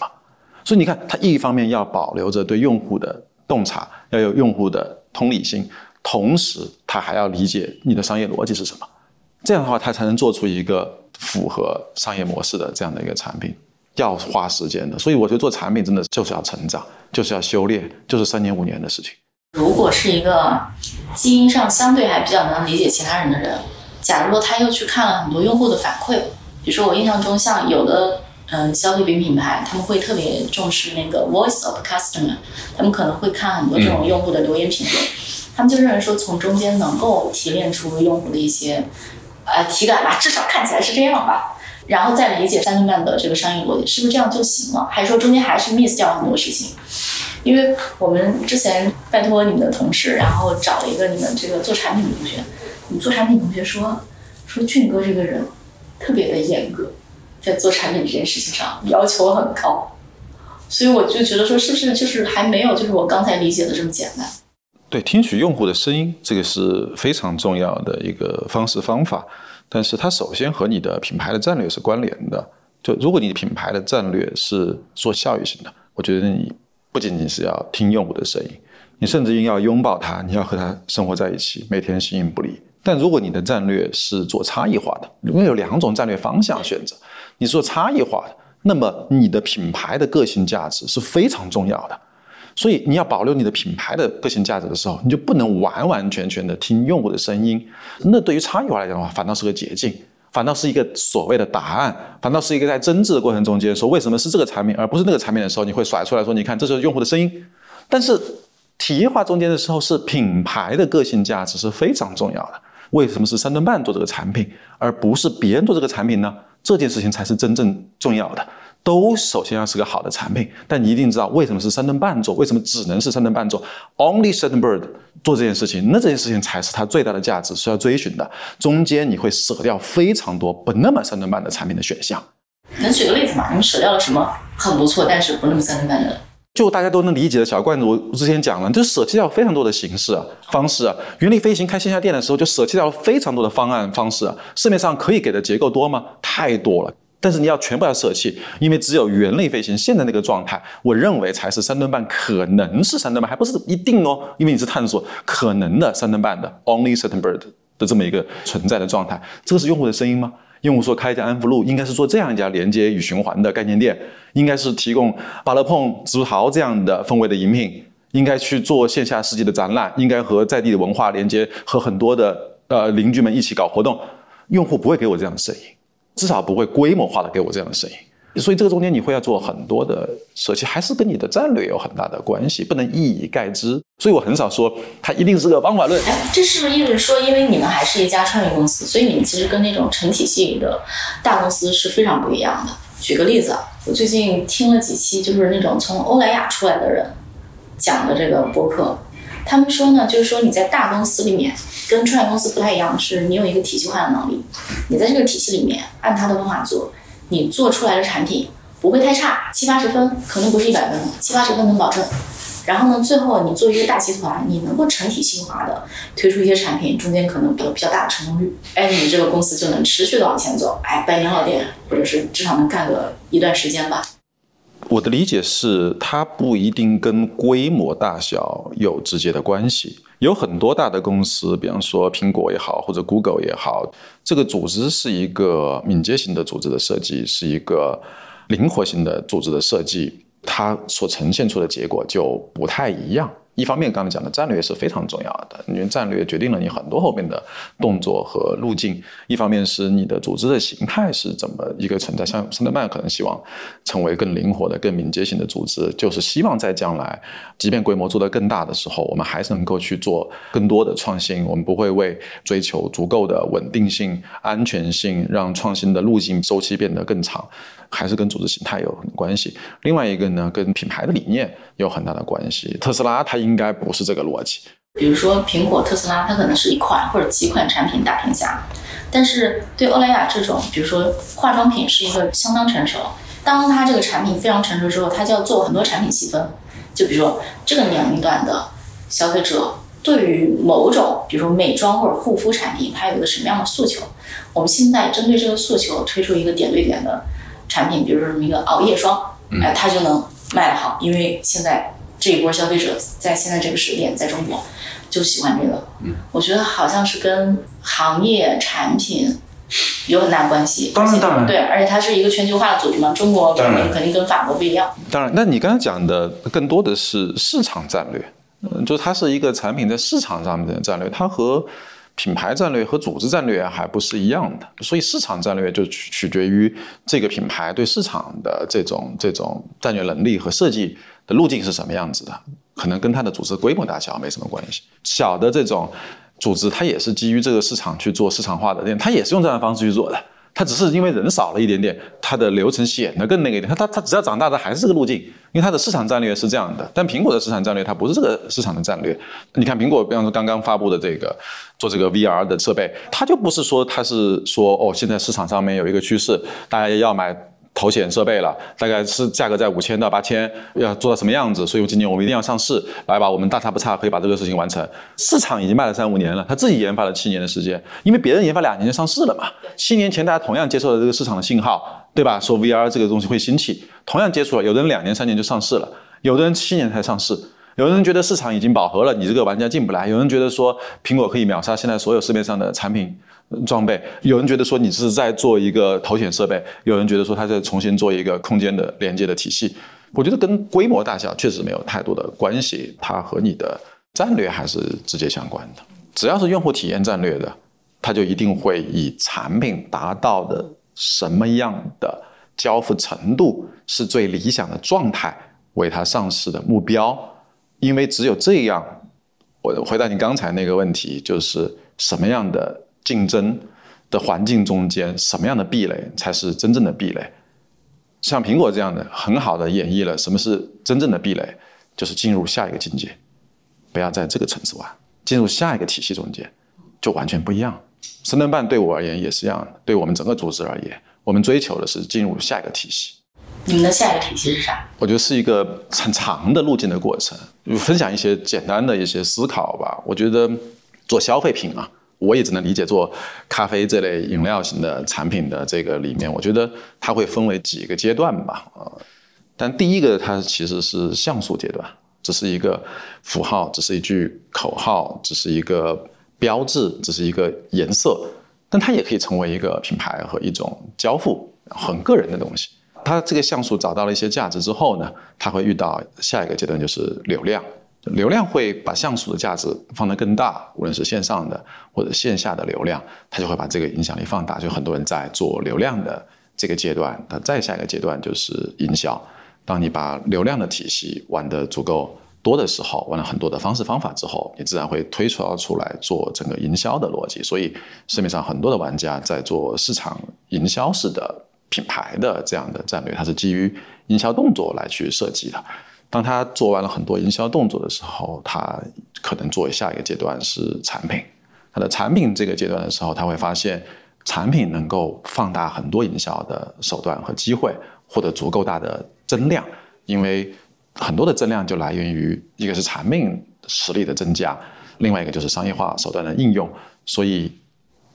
所以你看，它一方面要保留着对用户的洞察，要有用户的同理心，同时它还要理解你的商业逻辑是什么。这样的话，它才能做出一个符合商业模式的这样的一个产品，要花时间的。所以我觉得做产品真的就是要成长，就是要修炼，就是三年五年的事情。如果是一个基因上相对还比较能理解其他人的人，假如说他又去看了很多用户的反馈，比如说我印象中像有的嗯消费品品牌，他们会特别重视那个 voice of customer，他们可能会看很多这种用户的留言评论，他们就认为说从中间能够提炼出用户的一些呃体感吧，至少看起来是这样吧，然后再理解三顿半的这个商业逻辑，是不是这样就行了？还是说中间还是 miss 掉很多事情？因为我们之前拜托你们的同事，然后找了一个你们这个做产品的同学，你做产品同学说说俊哥这个人特别的严格，在做产品这件事情上要求很高，所以我就觉得说是不是就是还没有就是我刚才理解的这么简单？对，听取用户的声音，这个是非常重要的一个方式方法，但是它首先和你的品牌的战略是关联的。就如果你的品牌的战略是做效益型的，我觉得你。不仅仅是要听用户的声音，你甚至要拥抱他，你要和他生活在一起，每天形影不离。但如果你的战略是做差异化的，因为有两种战略方向选择，你做差异化的，那么你的品牌的个性价值是非常重要的。所以你要保留你的品牌的个性价值的时候，你就不能完完全全的听用户的声音。那对于差异化来讲的话，反倒是个捷径。反倒是一个所谓的答案，反倒是一个在争执的过程中间说为什么是这个产品而不是那个产品的时候，你会甩出来说，你看这是用户的声音。但是体验化中间的时候，是品牌的个性价值是非常重要的。为什么是三顿半做这个产品，而不是别人做这个产品呢？这件事情才是真正重要的。都首先要是个好的产品，但你一定知道为什么是三顿半做，为什么只能是三顿半做？Only certain bird 做这件事情，那这件事情才是它最大的价值是要追寻的。中间你会舍掉非常多不那么三顿半的产品的选项。能举个例子吗？你们舍掉了什么很不错，但是不那么三顿半的？就大家都能理解的小罐子，我之前讲了，就舍弃掉非常多的形式啊、方式啊。原力飞行开线下店的时候，就舍弃掉了非常多的方案方式啊。市面上可以给的结构多吗？太多了。但是你要全部要舍弃，因为只有原力飞行现在那个状态，我认为才是三吨半，可能是三吨半，还不是一定哦。因为你是探索可能的三吨半的 only certain bird 的这么一个存在的状态，这个是用户的声音吗？用户说开一家安福路，应该是做这样一家连接与循环的概念店，应该是提供巴乐碰、紫竹桃这样的风味的饮品，应该去做线下世纪的展览，应该和在地的文化连接，和很多的呃邻居们一起搞活动。用户不会给我这样的声音。至少不会规模化的给我这样的声音，所以这个中间你会要做很多的舍弃，还是跟你的战略有很大的关系，不能一以概之。所以我很少说它一定是个方法论。哎，这是不是意味着说，因为你们还是一家创业公司，所以你们其实跟那种成体系的大公司是非常不一样的？举个例子，我最近听了几期，就是那种从欧莱雅出来的人讲的这个博客。他们说呢，就是说你在大公司里面跟创业公司不太一样，是你有一个体系化的能力，你在这个体系里面按他的方法做，你做出来的产品不会太差，七八十分可能不是一百分，七八十分能保证。然后呢，最后你作为一个大集团，你能够成体系化的推出一些产品，中间可能有比较大的成功率，哎，你这个公司就能持续的往前走，哎，百年老店，或者是至少能干个一段时间吧。我的理解是，它不一定跟规模大小有直接的关系。有很多大的公司，比方说苹果也好，或者 Google 也好，这个组织是一个敏捷型的组织的设计，是一个灵活性的组织的设计，它所呈现出的结果就不太一样。一方面，刚才讲的战略是非常重要的，因为战略决定了你很多后面的动作和路径。一方面是你的组织的形态是怎么一个存在，像圣德曼可能希望成为更灵活的、更敏捷型的组织，就是希望在将来，即便规模做得更大的时候，我们还是能够去做更多的创新。我们不会为追求足够的稳定性、安全性，让创新的路径周期变得更长。还是跟组织形态有很关系。另外一个呢，跟品牌的理念有很大的关系。特斯拉它应该不是这个逻辑。比如说苹果、特斯拉，它可能是一款或者几款产品打天下。但是对欧莱雅这种，比如说化妆品是一个相当成熟。当它这个产品非常成熟之后，它就要做很多产品细分。就比如说这个年龄段的消费者对于某种，比如说美妆或者护肤产品，它有一个什么样的诉求？我们现在针对这个诉求推出一个点对点的。产品，比如说什么一个熬夜霜，哎，它就能卖得好，因为现在这一波消费者在现在这个时点，在中国就喜欢这个。嗯，我觉得好像是跟行业产品有很大关系。当然，当然，对，而且它是一个全球化的组织嘛，中国肯定肯定跟法国不一样。当然，那你刚才讲的更多的是市场战略，嗯，就它是一个产品在市场上面的战略，它和。品牌战略和组织战略还不是一样的，所以市场战略就取取决于这个品牌对市场的这种这种战略能力和设计的路径是什么样子的，可能跟它的组织规模大小没什么关系。小的这种组织，它也是基于这个市场去做市场化的，它也是用这样的方式去做的。它只是因为人少了一点点，它的流程显得更那个一点。它它它只要长大它还是这个路径，因为它的市场战略是这样的。但苹果的市场战略它不是这个市场的战略。你看苹果，比方说刚刚发布的这个做这个 VR 的设备，它就不是说它是说哦，现在市场上面有一个趋势，大家要买。头显设备了，大概是价格在五千到八千，要做到什么样子？所以今年我们一定要上市，来吧，我们大差不差可以把这个事情完成。市场已经卖了三五年了，他自己研发了七年的时间，因为别人研发两年就上市了嘛。七年前大家同样接受了这个市场的信号，对吧？说 VR 这个东西会兴起，同样接触了，有的人两年三年就上市了，有的人七年才上市。有人觉得市场已经饱和了，你这个玩家进不来；有人觉得说苹果可以秒杀现在所有市面上的产品装备；有人觉得说你是在做一个头显设备；有人觉得说他在重新做一个空间的连接的体系。我觉得跟规模大小确实没有太多的关系，它和你的战略还是直接相关的。只要是用户体验战略的，它就一定会以产品达到的什么样的交付程度是最理想的状态为它上市的目标。因为只有这样，我回答你刚才那个问题，就是什么样的竞争的环境中间，什么样的壁垒才是真正的壁垒。像苹果这样的，很好的演绎了什么是真正的壁垒，就是进入下一个境界，不要在这个层次玩，进入下一个体系中间，就完全不一样。深圳办对我而言也是一样，对我们整个组织而言，我们追求的是进入下一个体系。你们的下一个体系是啥？我觉得是一个很长的路径的过程。分享一些简单的一些思考吧。我觉得做消费品啊，我也只能理解做咖啡这类饮料型的产品的这个里面，我觉得它会分为几个阶段吧。啊，但第一个它其实是像素阶段，只是一个符号，只是一句口号，只是一个标志，只是一个颜色，但它也可以成为一个品牌和一种交付很个人的东西。它这个像素找到了一些价值之后呢，它会遇到下一个阶段，就是流量。流量会把像素的价值放得更大，无论是线上的或者线下的流量，它就会把这个影响力放大。就很多人在做流量的这个阶段，它再下一个阶段就是营销。当你把流量的体系玩得足够多的时候，玩了很多的方式方法之后，你自然会推出出来做整个营销的逻辑。所以市面上很多的玩家在做市场营销式的。品牌的这样的战略，它是基于营销动作来去设计的。当他做完了很多营销动作的时候，他可能做下一个阶段是产品。他的产品这个阶段的时候，他会发现产品能够放大很多营销的手段和机会，获得足够大的增量。因为很多的增量就来源于一个是产品实力的增加，另外一个就是商业化手段的应用。所以。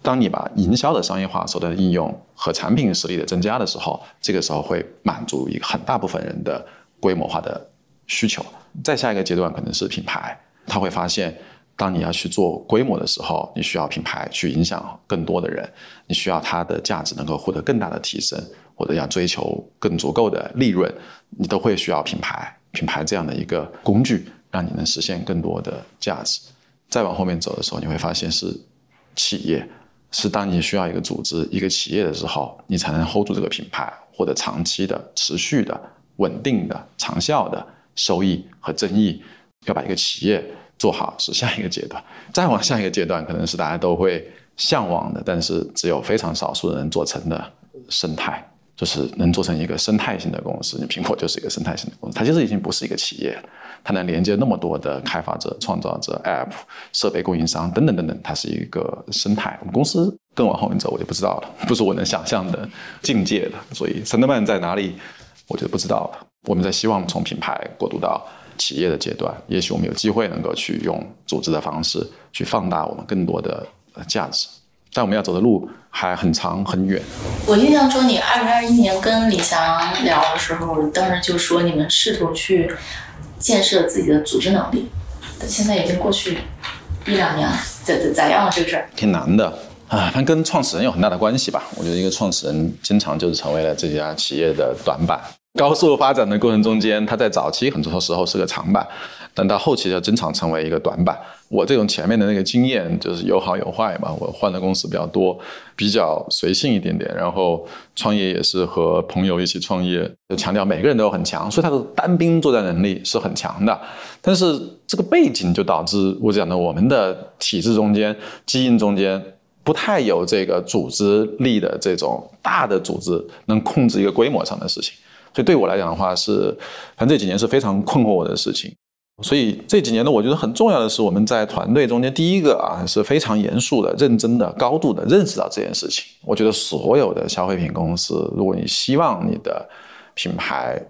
当你把营销的商业化手段的应用和产品实力的增加的时候，这个时候会满足一个很大部分人的规模化的需求。再下一个阶段可能是品牌，他会发现，当你要去做规模的时候，你需要品牌去影响更多的人，你需要它的价值能够获得更大的提升，或者要追求更足够的利润，你都会需要品牌。品牌这样的一个工具，让你能实现更多的价值。再往后面走的时候，你会发现是企业。是当你需要一个组织、一个企业的时候，你才能 hold 住这个品牌，获得长期的、持续的、稳定的、长效的收益和增益。要把一个企业做好是下一个阶段，再往下一个阶段，可能是大家都会向往的，但是只有非常少数人做成的生态。就是能做成一个生态性的公司，你苹果就是一个生态性的公司，它其实已经不是一个企业，它能连接那么多的开发者、创造者、App、设备供应商等等等等，它是一个生态。我们公司更往后面走，我就不知道了，[LAUGHS] 不是我能想象的境界了。所以，三德曼在哪里，我就不知道了。我们在希望从品牌过渡到企业的阶段，也许我们有机会能够去用组织的方式去放大我们更多的价值。但我们要走的路还很长很远。我印象中，你二零二一年跟李翔聊的时候，当时就说你们试图去建设自己的组织能力。现在已经过去一两年了，咋咋咋样了这个事儿？挺难的啊，反正跟创始人有很大的关系吧。我觉得一个创始人经常就是成为了这家企业的短板。高速发展的过程中间，他在早期很多时候是个长板。但到后期就经常成为一个短板。我这种前面的那个经验就是有好有坏嘛。我换的公司比较多，比较随性一点点。然后创业也是和朋友一起创业，就强调每个人都很强，所以他的单兵作战能力是很强的。但是这个背景就导致我讲的，我们的体制中间、基因中间不太有这个组织力的这种大的组织能控制一个规模上的事情。所以对我来讲的话，是反正这几年是非常困惑我的事情。所以这几年呢，我觉得很重要的是，我们在团队中间，第一个啊是非常严肃的、认真的、高度的认识到这件事情。我觉得所有的消费品公司，如果你希望你的品牌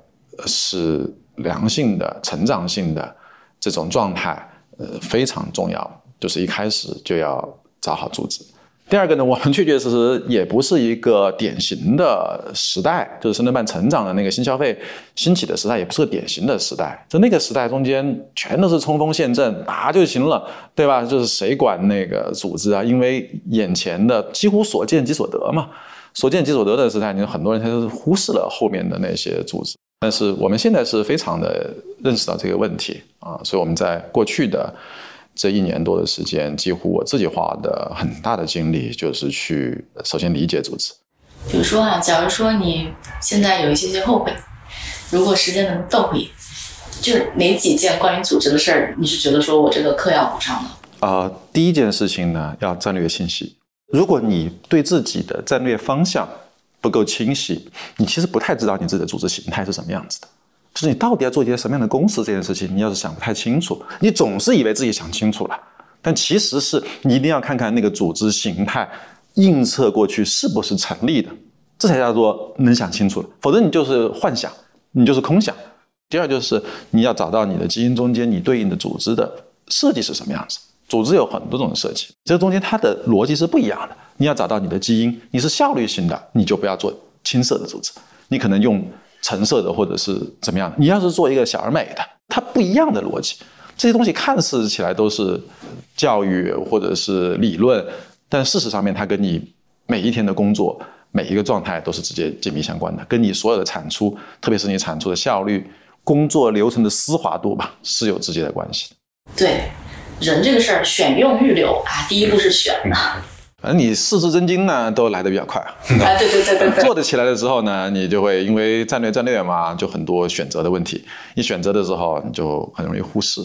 是良性的、成长性的这种状态，呃，非常重要，就是一开始就要找好组织。第二个呢，我们确确实实也不是一个典型的时代，就是深圳办成长的那个新消费兴起的时代，也不是个典型的时代。在那个时代中间，全都是冲锋陷阵，打就行了，对吧？就是谁管那个组织啊？因为眼前的几乎所见即所得嘛，所见即所得的时代，你很多人他就是忽视了后面的那些组织。但是我们现在是非常的认识到这个问题啊，所以我们在过去的。这一年多的时间，几乎我自己花的很大的精力，就是去首先理解组织。比如说啊，假如说你现在有一些些后悔，如果时间能倒回，就是哪几件关于组织的事儿，你是觉得说我这个课要补上的？呃，第一件事情呢，要战略清晰。如果你对自己的战略方向不够清晰，你其实不太知道你自己的组织形态是什么样子的。就是你到底要做一些什么样的公司这件事情，你要是想不太清楚，你总是以为自己想清楚了，但其实是你一定要看看那个组织形态映射过去是不是成立的，这才叫做能想清楚了。否则你就是幻想，你就是空想。第二就是你要找到你的基因中间你对应的组织的设计是什么样子。组织有很多种设计，这中间它的逻辑是不一样的。你要找到你的基因，你是效率型的，你就不要做青色的组织，你可能用橙色的或者是怎么样。你要是做一个小而美的，它不一样的逻辑。这些东西看似起来都是教育或者是理论，但事实上面它跟你每一天的工作每一个状态都是直接紧密相关的，跟你所有的产出，特别是你产出的效率、工作流程的丝滑度吧，是有直接的关系的。对。人这个事儿，选用预留啊，第一步是选的。[LAUGHS] 反正你四字真经呢，都来的比较快啊。[LAUGHS] 对对对对。做得起来的时候呢，你就会因为战略战略嘛，就很多选择的问题。你选择的时候，你就很容易忽视。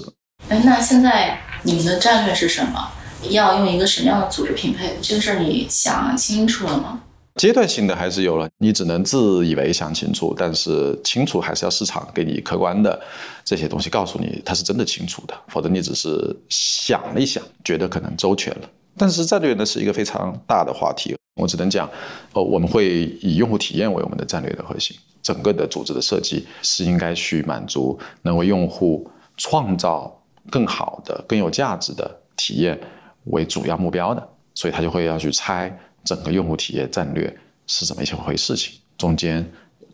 哎，那现在你们的战略是什么？要用一个什么样的组织匹配？这个事儿你想清楚了吗？阶段性的还是有了，你只能自以为想清楚，但是清楚还是要市场给你客观的这些东西告诉你，它是真的清楚的，否则你只是想了一想，觉得可能周全了。但是战略呢是一个非常大的话题，我只能讲，呃，我们会以用户体验为我们的战略的核心，整个的组织的设计是应该去满足能为用户创造更好的、更有价值的体验为主要目标的，所以他就会要去猜。整个用户体验战略是怎么一回事？情中间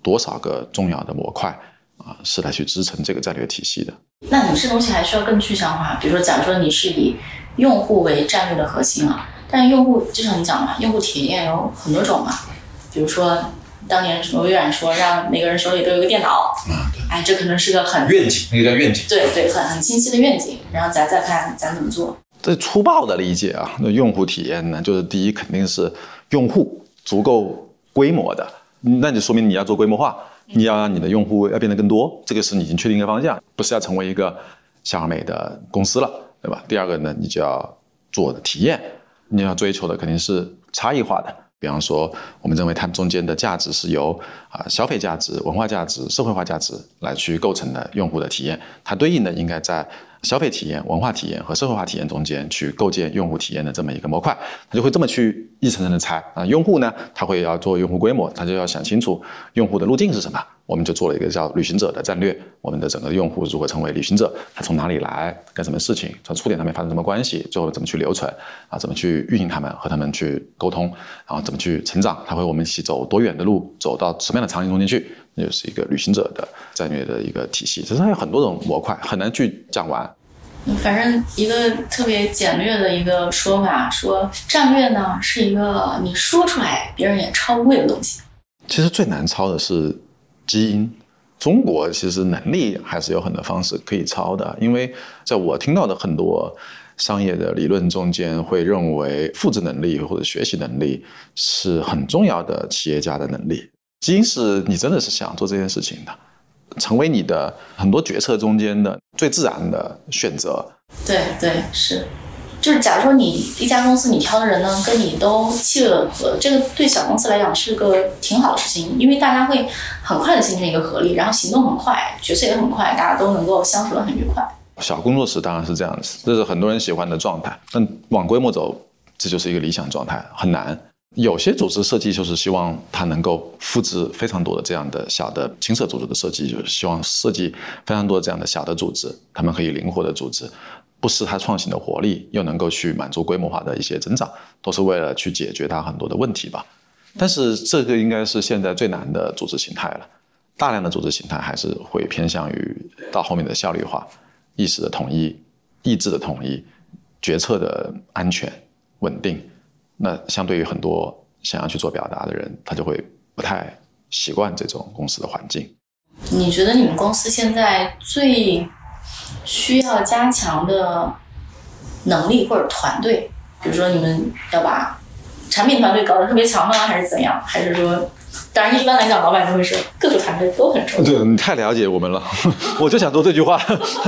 多少个重要的模块啊，是来去支撑这个战略体系的？那你这东西还需要更具象化。比如说，假如说你是以用户为战略的核心啊，但用户就像你讲的，用户体验有很多种嘛。比如说，当年什么微软说让每个人手里都有个电脑，啊，对，哎，这可能是个很愿景，那个叫愿景，对对，很很清晰的愿景。然后咱再看咱怎么做。最粗暴的理解啊，那用户体验呢，就是第一肯定是用户足够规模的，那就说明你要做规模化，你要让你的用户要变得更多，这个是你已经确定一个方向，不是要成为一个小而美的公司了，对吧？第二个呢，你就要做的体验，你要追求的肯定是差异化的，比方说，我们认为它中间的价值是由啊消费价值、文化价值、社会化价值来去构成的用户的体验，它对应的应该在。消费体验、文化体验和社会化体验中间去构建用户体验的这么一个模块，他就会这么去一层层的拆啊。用户呢，他会要做用户规模，他就要想清楚用户的路径是什么。我们就做了一个叫旅行者的战略，我们的整个用户如何成为旅行者，他从哪里来，干什么事情，从触点上面发生什么关系，最后怎么去留存啊，怎么去运营他们，和他们去沟通，然后怎么去成长，他会我们一起走多远的路，走到什么样的场景中间去。那就是一个旅行者的战略的一个体系，其实它有很多种模块，很难去讲完。反正一个特别简略的一个说法，说战略呢是一个你说出来别人也抄不会的东西。其实最难抄的是基因。中国其实能力还是有很多方式可以抄的，因为在我听到的很多商业的理论中间，会认为复制能力或者学习能力是很重要的企业家的能力。基因是你真的是想做这件事情的，成为你的很多决策中间的最自然的选择。对对是，就是假如说你一家公司你挑的人呢跟你都契合，这个对小公司来讲是个挺好的事情，因为大家会很快的形成一个合力，然后行动很快，决策也很快，大家都能够相处的很愉快。小工作室当然是这样子，这是很多人喜欢的状态。但往规模走，这就是一个理想状态，很难。有些组织设计就是希望它能够复制非常多的这样的小的青色组织的设计，就是希望设计非常多这样的小的组织，他们可以灵活的组织，不失它创新的活力，又能够去满足规模化的一些增长，都是为了去解决它很多的问题吧。但是这个应该是现在最难的组织形态了，大量的组织形态还是会偏向于到后面的效率化、意识的统一、意志的统一、决策的安全稳定。那相对于很多想要去做表达的人，他就会不太习惯这种公司的环境。你觉得你们公司现在最需要加强的能力或者团队，比如说你们要把产品团队搞得特别强吗？还是怎样？还是说当然，一般来讲，老板就会说各个团队都很重要。对你太了解我们了，[LAUGHS] 我就想说这句话。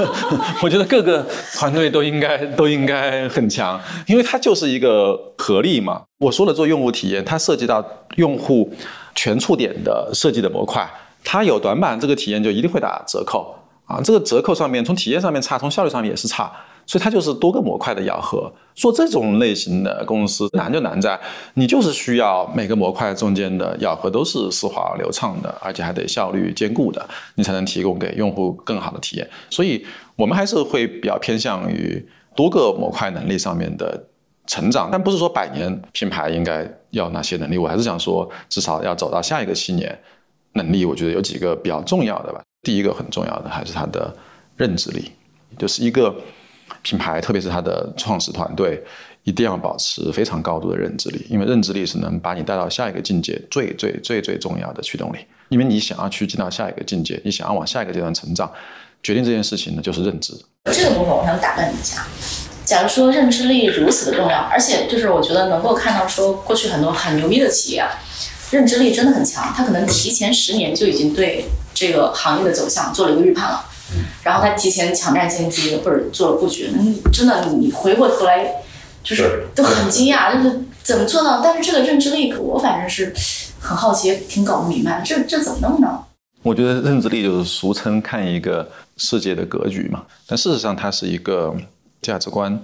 [LAUGHS] 我觉得各个团队都应该都应该很强，因为它就是一个合力嘛。我说了做用户体验，它涉及到用户全触点的设计的模块，它有短板，这个体验就一定会打折扣啊。这个折扣上面从体验上面差，从效率上面也是差。所以它就是多个模块的咬合。做这种类型的公司难就难在，你就是需要每个模块中间的咬合都是丝滑流畅的，而且还得效率兼顾的，你才能提供给用户更好的体验。所以我们还是会比较偏向于多个模块能力上面的成长，但不是说百年品牌应该要哪些能力，我还是想说至少要走到下一个七年，能力我觉得有几个比较重要的吧。第一个很重要的还是它的认知力，就是一个。品牌，特别是它的创始团队，一定要保持非常高度的认知力，因为认知力是能把你带到下一个境界最最最最重要的驱动力。因为你想要去进到下一个境界，你想要往下一个阶段成长，决定这件事情呢，就是认知。这个部分我想打断你一下，假如说认知力如此的重要，而且就是我觉得能够看到说过去很多很牛逼的企业啊，认知力真的很强，他可能提前十年就已经对这个行业的走向做了一个预判了。然后他提前抢占先机或者做了布局，真的你回过头来就是都很惊讶，就是怎么做到？但是这个认知力，我反正是很好奇，挺搞不明白，这这怎么弄呢？我觉得认知力就是俗称看一个世界的格局嘛，但事实上它是一个价值观、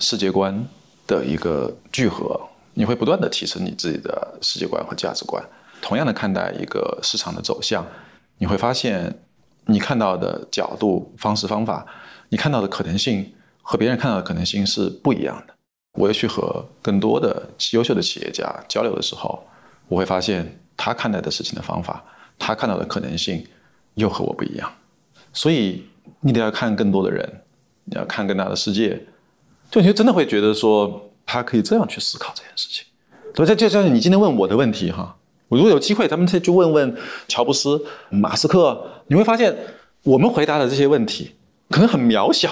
世界观的一个聚合，你会不断的提升你自己的世界观和价值观，同样的看待一个市场的走向，你会发现。你看到的角度、方式、方法，你看到的可能性和别人看到的可能性是不一样的。我要去和更多的优秀的企业家交流的时候，我会发现他看待的事情的方法，他看到的可能性又和我不一样。所以你得要看更多的人，你要看更大的世界，就你就真的会觉得说他可以这样去思考这件事情。对，这就像你今天问我的问题哈。我如果有机会，咱们再去问问乔布斯、马斯克，你会发现我们回答的这些问题可能很渺小，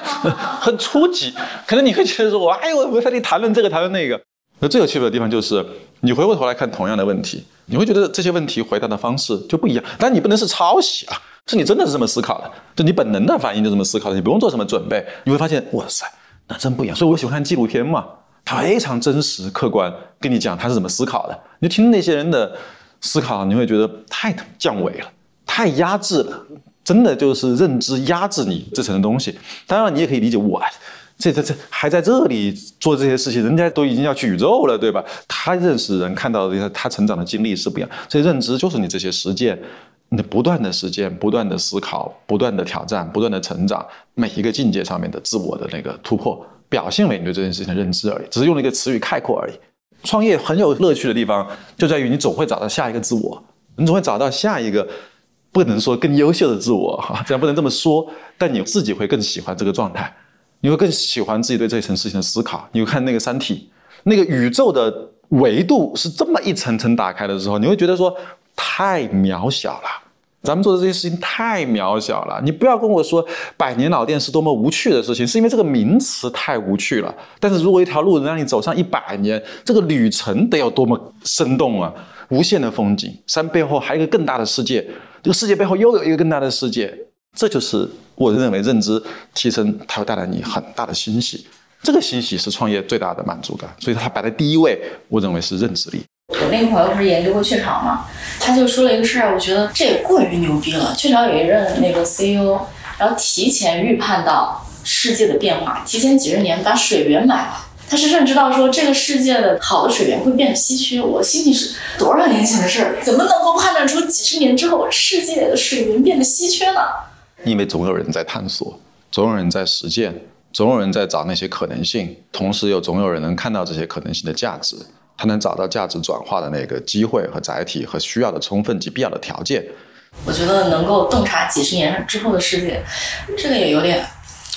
[LAUGHS] 很初级。可能你会觉得说，我哎，我我在这里谈论这个，谈论那个。那最有趣的地方就是，你回过头来看同样的问题，你会觉得这些问题回答的方式就不一样。但你不能是抄袭啊，是你真的是这么思考的，就你本能的反应就这么思考的，你不用做什么准备。你会发现，哇塞，那真不一样。所以我喜欢看纪录片嘛。非常真实客观跟你讲他是怎么思考的，你听那些人的思考，你会觉得太降维了，太压制了，真的就是认知压制你这层的东西。当然，你也可以理解我，[LAUGHS] 这这这还在这里做这些事情，人家都已经要去宇宙了，对吧？他认识人看到的他成长的经历是不一样，这认知就是你这些实践，你不断的实践，不断的思考，不断的挑战，不断的成长，每一个境界上面的自我的那个突破。表现为你对这件事情的认知而已，只是用了一个词语概括而已。创业很有乐趣的地方就在于你总会找到下一个自我，你总会找到下一个不能说更优秀的自我哈，[LAUGHS] 这样不能这么说，但你自己会更喜欢这个状态，你会更喜欢自己对这一层事情的思考。你会看那个《三体》，那个宇宙的维度是这么一层层打开的时候，你会觉得说太渺小了。咱们做的这些事情太渺小了，你不要跟我说百年老店是多么无趣的事情，是因为这个名词太无趣了。但是如果一条路能让你走上一百年，这个旅程得有多么生动啊！无限的风景，山背后还有一个更大的世界，这个世界背后又有一个更大的世界，这就是我认为认知提升它会带来你很大的欣喜，这个欣喜是创业最大的满足感，所以它摆在第一位，我认为是认知力。我那个朋友不是研究过雀巢吗，他就说了一个事儿，我觉得这也过于牛逼了。雀巢有一任那个 CEO，然后提前预判到世界的变化，提前几十年把水源买了。他是认知到说这个世界的好的水源会变得稀缺。我心里是多少年前的事儿，怎么能够判断出几十年之后世界的水源变得稀缺呢？因为总有人在探索，总有人在实践，总有人在找那些可能性，同时又总有人能看到这些可能性的价值。他能找到价值转化的那个机会和载体和需要的充分及必要的条件。我觉得能够洞察几十年之后的世界，这个也有点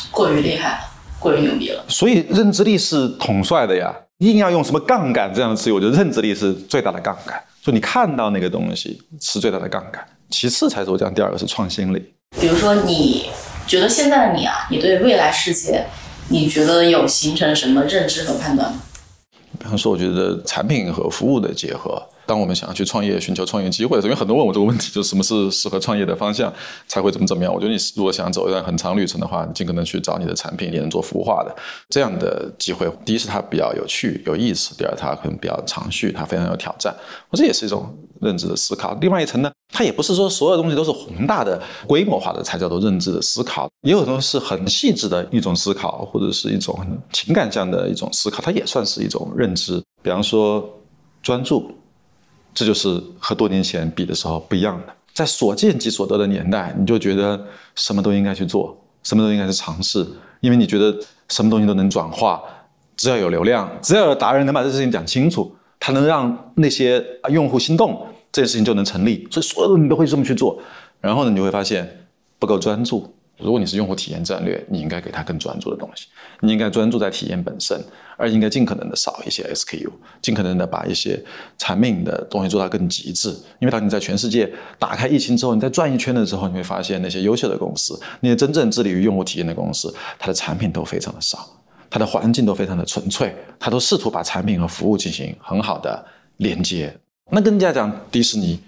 过于厉害了，过于牛逼了。所以认知力是统帅的呀，硬要用什么杠杆这样的词语，我觉得认知力是最大的杠杆。就你看到那个东西是最大的杠杆，其次才是我讲第二个是创新力。比如说，你觉得现在的你啊，你对未来世界，你觉得有形成什么认知和判断吗？比方说，我觉得产品和服务的结合当我们想要去创业、寻求创业机会的时候，因为很多问我这个问题，就是什么是适合创业的方向，才会怎么怎么样？我觉得你如果想走一段很长旅程的话，你尽可能去找你的产品也能做服务化的这样的机会。第一是它比较有趣、有意思；第二，它可能比较长续，它非常有挑战。我这也是一种认知的思考。另外一层呢，它也不是说所有东西都是宏大的、规模化的才叫做认知的思考，也有东西是很细致的一种思考，或者是一种情感上的一种思考，它也算是一种认知。比方说专注。这就是和多年前比的时候不一样的。在所见即所得的年代，你就觉得什么都应该去做，什么都应该是尝试，因为你觉得什么东西都能转化，只要有流量，只要有达人能把这事情讲清楚，他能让那些用户心动，这件事情就能成立。所以所有的你都会这么去做。然后呢，你就会发现不够专注。如果你是用户体验战略，你应该给他更专注的东西，你应该专注在体验本身，而应该尽可能的少一些 SKU，尽可能的把一些产品的东西做到更极致。因为当你在全世界打开疫情之后，你再转一圈的时候，你会发现那些优秀的公司，那些真正致力于用户体验的公司，它的产品都非常的少，它的环境都非常的纯粹，它都试图把产品和服务进行很好的连接。那跟人家讲迪士尼，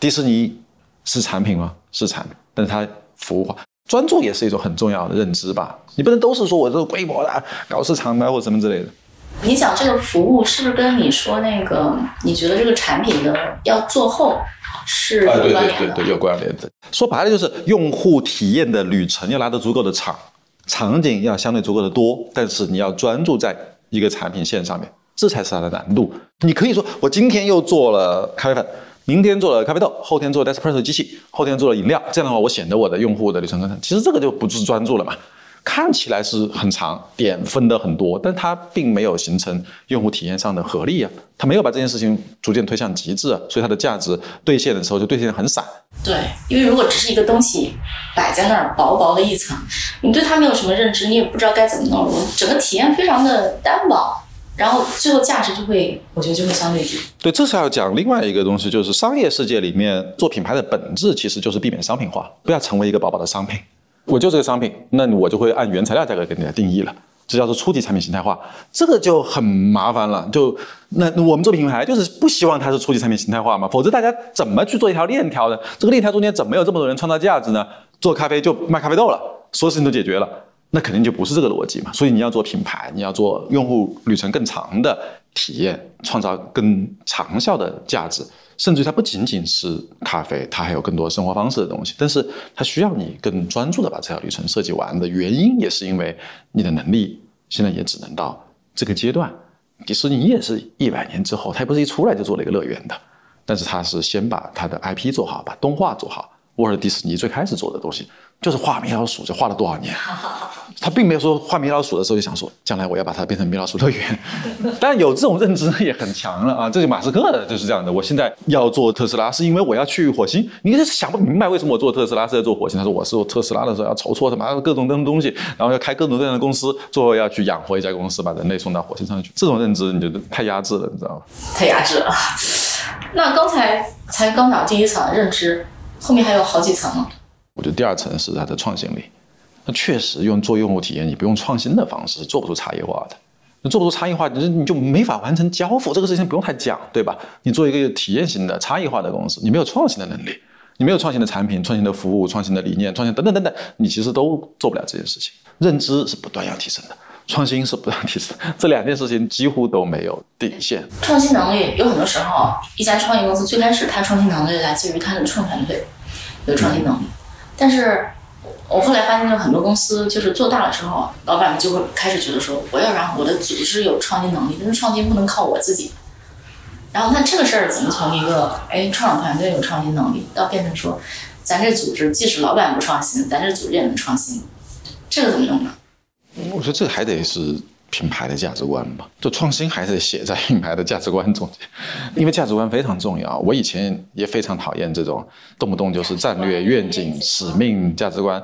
迪士尼是产品吗？是产品，但是它服务化。专注也是一种很重要的认知吧，你不能都是说我这个规模的搞市场的或什么之类的。你讲这个服务是不是跟你说那个你觉得这个产品的要做后是有关联的？对对对对，有关联的。说白了就是用户体验的旅程要拉得足够的长，场景要相对足够的多，但是你要专注在一个产品线上面，这才是它的难度。你可以说我今天又做了咖啡粉。明天做了咖啡豆，后天做 Despresso 机器，后天做了饮料。这样的话，我显得我的用户的旅程更长。其实这个就不是专注了嘛？看起来是很长，点分的很多，但它并没有形成用户体验上的合力啊，它没有把这件事情逐渐推向极致，啊所以它的价值兑现的时候就兑现的很散。对，因为如果只是一个东西摆在那儿，薄薄的一层，你对它没有什么认知，你也不知道该怎么弄，整个体验非常的单薄。然后最后价值就会，我觉得就会相对低。对，这是要讲另外一个东西，就是商业世界里面做品牌的本质其实就是避免商品化，不要成为一个宝宝的商品。我就这个商品，那我就会按原材料价格给你来定义了，这叫做初级产品形态化，这个就很麻烦了。就那我们做品牌就是不希望它是初级产品形态化嘛，否则大家怎么去做一条链条呢？这个链条中间怎么有这么多人创造价值呢？做咖啡就卖咖啡豆了，所有事情都解决了。那肯定就不是这个逻辑嘛，所以你要做品牌，你要做用户旅程更长的体验，创造更长效的价值，甚至它不仅仅是咖啡，它还有更多生活方式的东西。但是它需要你更专注的把这条旅程设计完的原因，也是因为你的能力现在也只能到这个阶段。迪士尼也是一百年之后，它也不是一出来就做了一个乐园的，但是它是先把它的 IP 做好，把动画做好。沃尔迪士尼最开始做的东西。就是画米老鼠，就画了多少年？他并没有说画米老鼠的时候就想说，将来我要把它变成米老鼠乐园。[LAUGHS] 但有这种认知也很强了啊！这就马斯克的就是这样的。我现在要做特斯拉，是因为我要去火星。你是想不明白为什么我做特斯拉是在做火星？他说我是做特斯拉的时候要筹措他妈各种各样的东西，然后要开各种各样的公司，最后要去养活一家公司，把人类送到火星上去。这种认知你觉得太压制了，你知道吗？太压制了。那刚才才刚讲第一层认知，后面还有好几层吗？我觉得第二层是它的创新力，那确实用做用户体验，你不用创新的方式是做不出差异化的。那做不出差异化，你你就没法完成交付这个事情，不用太讲，对吧？你做一个体验型的差异化的公司，你没有创新的能力，你没有创新的产品、创新的服务、创新的理念、创新等等等等，你其实都做不了这件事情。认知是不断要提升的，创新是不断提升，这两件事情几乎都没有底线。创新能力有很多时候，一家创业公司最开始它创新能力来自于它的创团队有创新能力。但是，我后来发现，有很多公司就是做大了之后，老板们就会开始觉得说，我要让我的组织有创新能力，但是创新不能靠我自己。然后，那这个事儿怎么从一个哎，创始团队有创新能力，到变成说，咱这组织即使老板不创新，咱这组织也能创新，这个怎么弄呢？我觉得这个还得是。品牌的价值观吧，就创新还是写在品牌的价值观中间，因为价值观非常重要。我以前也非常讨厌这种动不动就是战略、愿景、使命、价值观，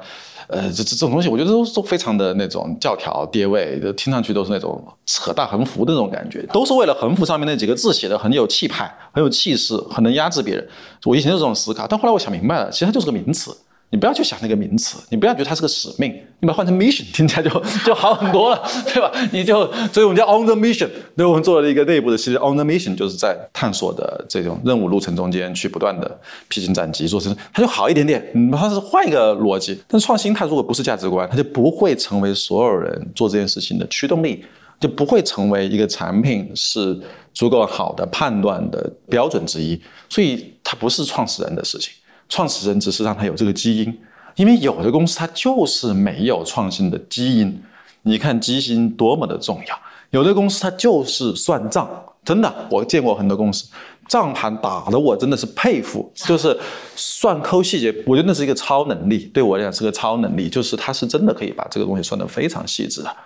呃，这这这种东西，我觉得都都非常的那种教条、跌位，听上去都是那种扯大横幅的那种感觉，都是为了横幅上面那几个字写的很有气派、很有气势、很能压制别人。我以前就这种思考，但后来我想明白了，其实它就是个名词。你不要去想那个名词，你不要觉得它是个使命，你把它换成 mission，听起来就就好很多了，[LAUGHS] 对吧？你就所以我们叫 on the mission，对，我们做了一个内部的系列 on the mission，就是在探索的这种任务路程中间去不断的披荆斩棘，做成它就好一点点。你它是换一个逻辑，但创新它如果不是价值观，它就不会成为所有人做这件事情的驱动力，就不会成为一个产品是足够好的判断的标准之一。所以它不是创始人的事情。创始人只是让他有这个基因，因为有的公司它就是没有创新的基因。你看基因多么的重要，有的公司它就是算账，真的，我见过很多公司，账盘打的我真的是佩服，就是算抠细节，我觉得那是一个超能力，对我来讲是个超能力，就是他是真的可以把这个东西算得非常细致的。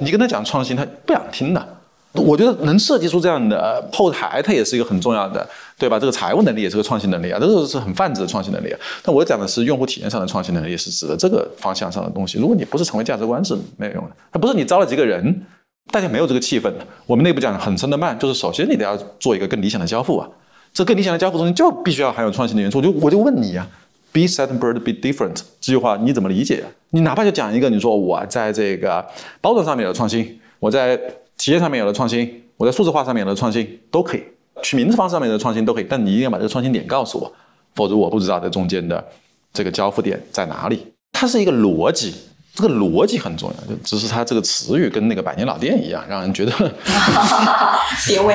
你跟他讲创新，他不想听的。我觉得能设计出这样的后台，它也是一个很重要的，对吧？这个财务能力也是个创新能力啊，这个是很泛指的创新能力。啊但我讲的是用户体验上的创新能力，是指的这个方向上的东西。如果你不是成为价值观是没有用的，它不是你招了几个人，大家没有这个气氛的。我们内部讲很深的慢，就是首先你得要做一个更理想的交付啊，这更理想的交付中间就必须要含有创新的元素。我就我就问你呀，be set and bird be different 这句话你怎么理解？你哪怕就讲一个，你说我在这个包装上面有创新，我在。企业上面有了创新，我在数字化上面有了创新都可以，取名字方式上面的创新都可以，但你一定要把这个创新点告诉我，否则我不知道这中间的这个交付点在哪里。它是一个逻辑，这个逻辑很重要，就只是它这个词语跟那个百年老店一样，让人觉得 [LAUGHS] 别位。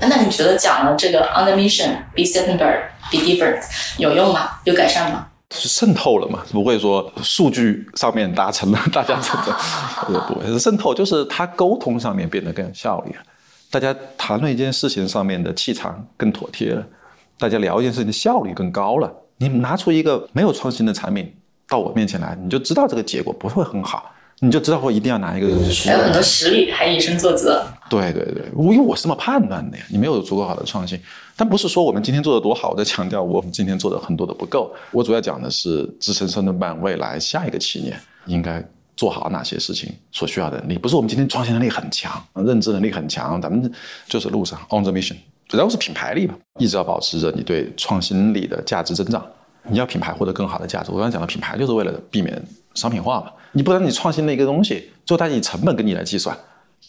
那你觉得讲了这个 on the mission be September be different 有用吗？有改善吗？是渗透了嘛？不会说数据上面达成了，大家真的 [LAUGHS] 不会是渗透，就是他沟通上面变得更有效率了，大家谈论一件事情上面的气场更妥帖了，大家聊一件事情的效率更高了。你拿出一个没有创新的产品到我面前来，你就知道这个结果不会很好。你就知道我一定要拿一个还有很多实力，还以身作则。对对对，因为我是这么判断的呀。你没有足够好的创新，但不是说我们今天做的多好，我在强调我们今天做的很多的不够。我主要讲的是支撑深圳办未来下一个七年应该做好哪些事情所需要的能力。不是我们今天创新能力很强，认知能力很强，咱们就是路上 on the mission，主要是品牌力吧，一直要保持着你对创新力的价值增长。你要品牌获得更好的价值，我刚才讲的品牌就是为了避免商品化嘛。你不然你创新的一个东西，最后它以成本跟你来计算，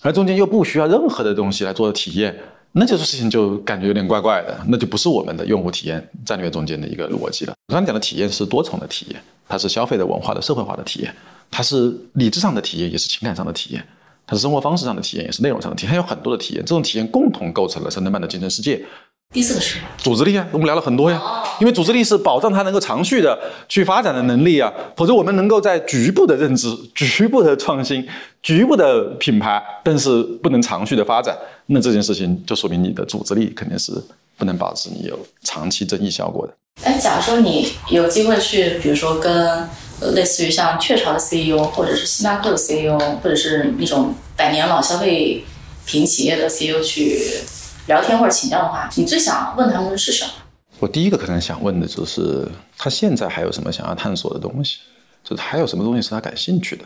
而中间又不需要任何的东西来做体验，那就是事情就感觉有点怪怪的，那就不是我们的用户体验战略中间的一个逻辑了。我刚才讲的体验是多重的体验，它是消费的文化的社会化的体验，它是理智上的体验，也是情感上的体验，它是生活方式上的体验，也是内容上的体验，它有很多的体验，这种体验共同构成了三德曼的竞争世界。第四个是组织力啊，我们聊了很多呀，因为组织力是保障它能够长续的去发展的能力啊，否则我们能够在局部的认知、局部的创新、局部的品牌，但是不能长续的发展，那这件事情就说明你的组织力肯定是不能保持你有长期争议效果的。哎，假如说你有机会去，比如说跟类似于像雀巢的 CEO，或者是星巴克的 CEO，或者是那种百年老消费品企业的 CEO 去。聊天或者请教的话，你最想问他们的是什么？我第一个可能想问的就是，他现在还有什么想要探索的东西？就是还有什么东西是他感兴趣的？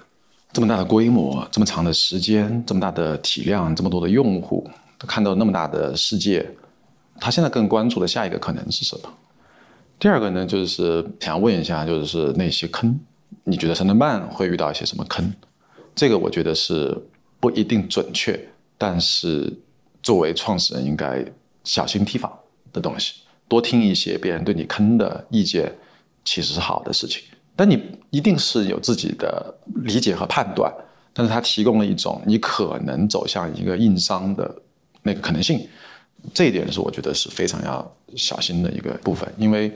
这么大的规模，这么长的时间，这么大的体量，这么多的用户，看到那么大的世界，他现在更关注的下一个可能是什么？第二个呢，就是想问一下，就是那些坑，你觉得三顿半会遇到一些什么坑？这个我觉得是不一定准确，但是。作为创始人，应该小心提防的东西，多听一些别人对你坑的意见，其实是好的事情。但你一定是有自己的理解和判断，但是它提供了一种你可能走向一个硬伤的那个可能性，这一点是我觉得是非常要小心的一个部分。因为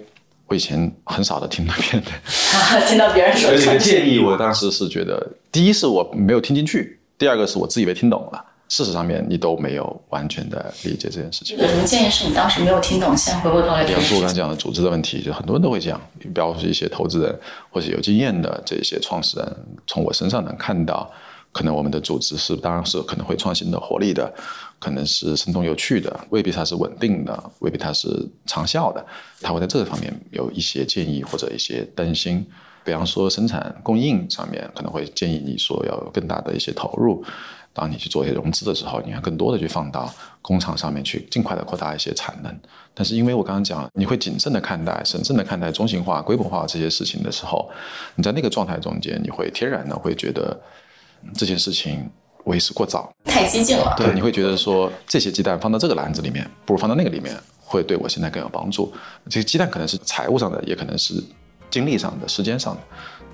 我以前很少的听到别人的，[LAUGHS] 听到别人说的建议，我当时是觉得，第一是我没有听进去，第二个是我自以为听懂了。事实上面，你都没有完全的理解这件事情。有什么建议是你当时没有听懂，现在回过头来？比如说我刚才讲的组织的问题，就很多人都会这样，包括一些投资人或者有经验的这些创始人，从我身上能看到，可能我们的组织是当然是可能会创新的、活力的，可能是生动有趣的，未必它是稳定的，未必它是长效的，他会在这个方面有一些建议或者一些担心。比方说生产供应上面，可能会建议你说要有更大的一些投入。当你去做一些融资的时候，你要更多的去放到工厂上面去，尽快的扩大一些产能。但是因为我刚刚讲，你会谨慎的看待、审慎的看待中型化、规模化这些事情的时候，你在那个状态中间，你会天然的会觉得这件事情为时过早，太激进了。对，你会觉得说这些鸡蛋放到这个篮子里面，不如放到那个里面，会对我现在更有帮助。这个鸡蛋可能是财务上的，也可能是精力上的、时间上的，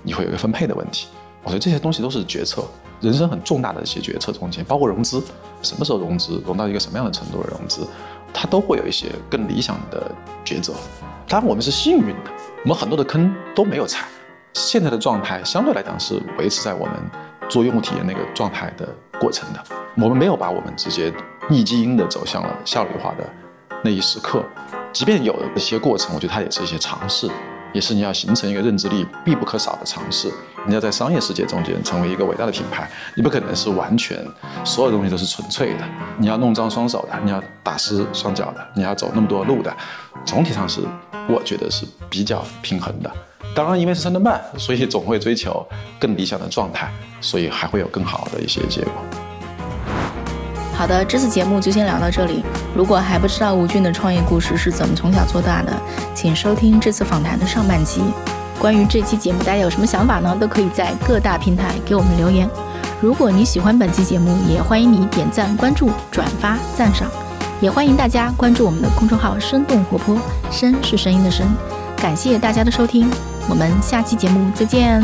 你会有一个分配的问题。我觉得这些东西都是决策。人生很重大的一些决策中间，包括融资，什么时候融资，融到一个什么样的程度的融资，它都会有一些更理想的抉择。当然，我们是幸运的，我们很多的坑都没有踩。现在的状态相对来讲是维持在我们做用户体验那个状态的过程的。我们没有把我们直接逆基因的走向了效率化的那一时刻。即便有一些过程，我觉得它也是一些尝试。也是你要形成一个认知力必不可少的尝试。你要在商业世界中间成为一个伟大的品牌，你不可能是完全所有东西都是纯粹的。你要弄脏双手的，你要打湿双脚的，你要走那么多路的。总体上是，我觉得是比较平衡的。当然，因为是三顿半，所以总会追求更理想的状态，所以还会有更好的一些结果。好的，这次节目就先聊到这里。如果还不知道吴俊的创业故事是怎么从小做大的，请收听这次访谈的上半集。关于这期节目，大家有什么想法呢？都可以在各大平台给我们留言。如果你喜欢本期节目，也欢迎你点赞、关注、转发、赞赏。也欢迎大家关注我们的公众号“生动活泼”，声是声音的声。感谢大家的收听，我们下期节目再见。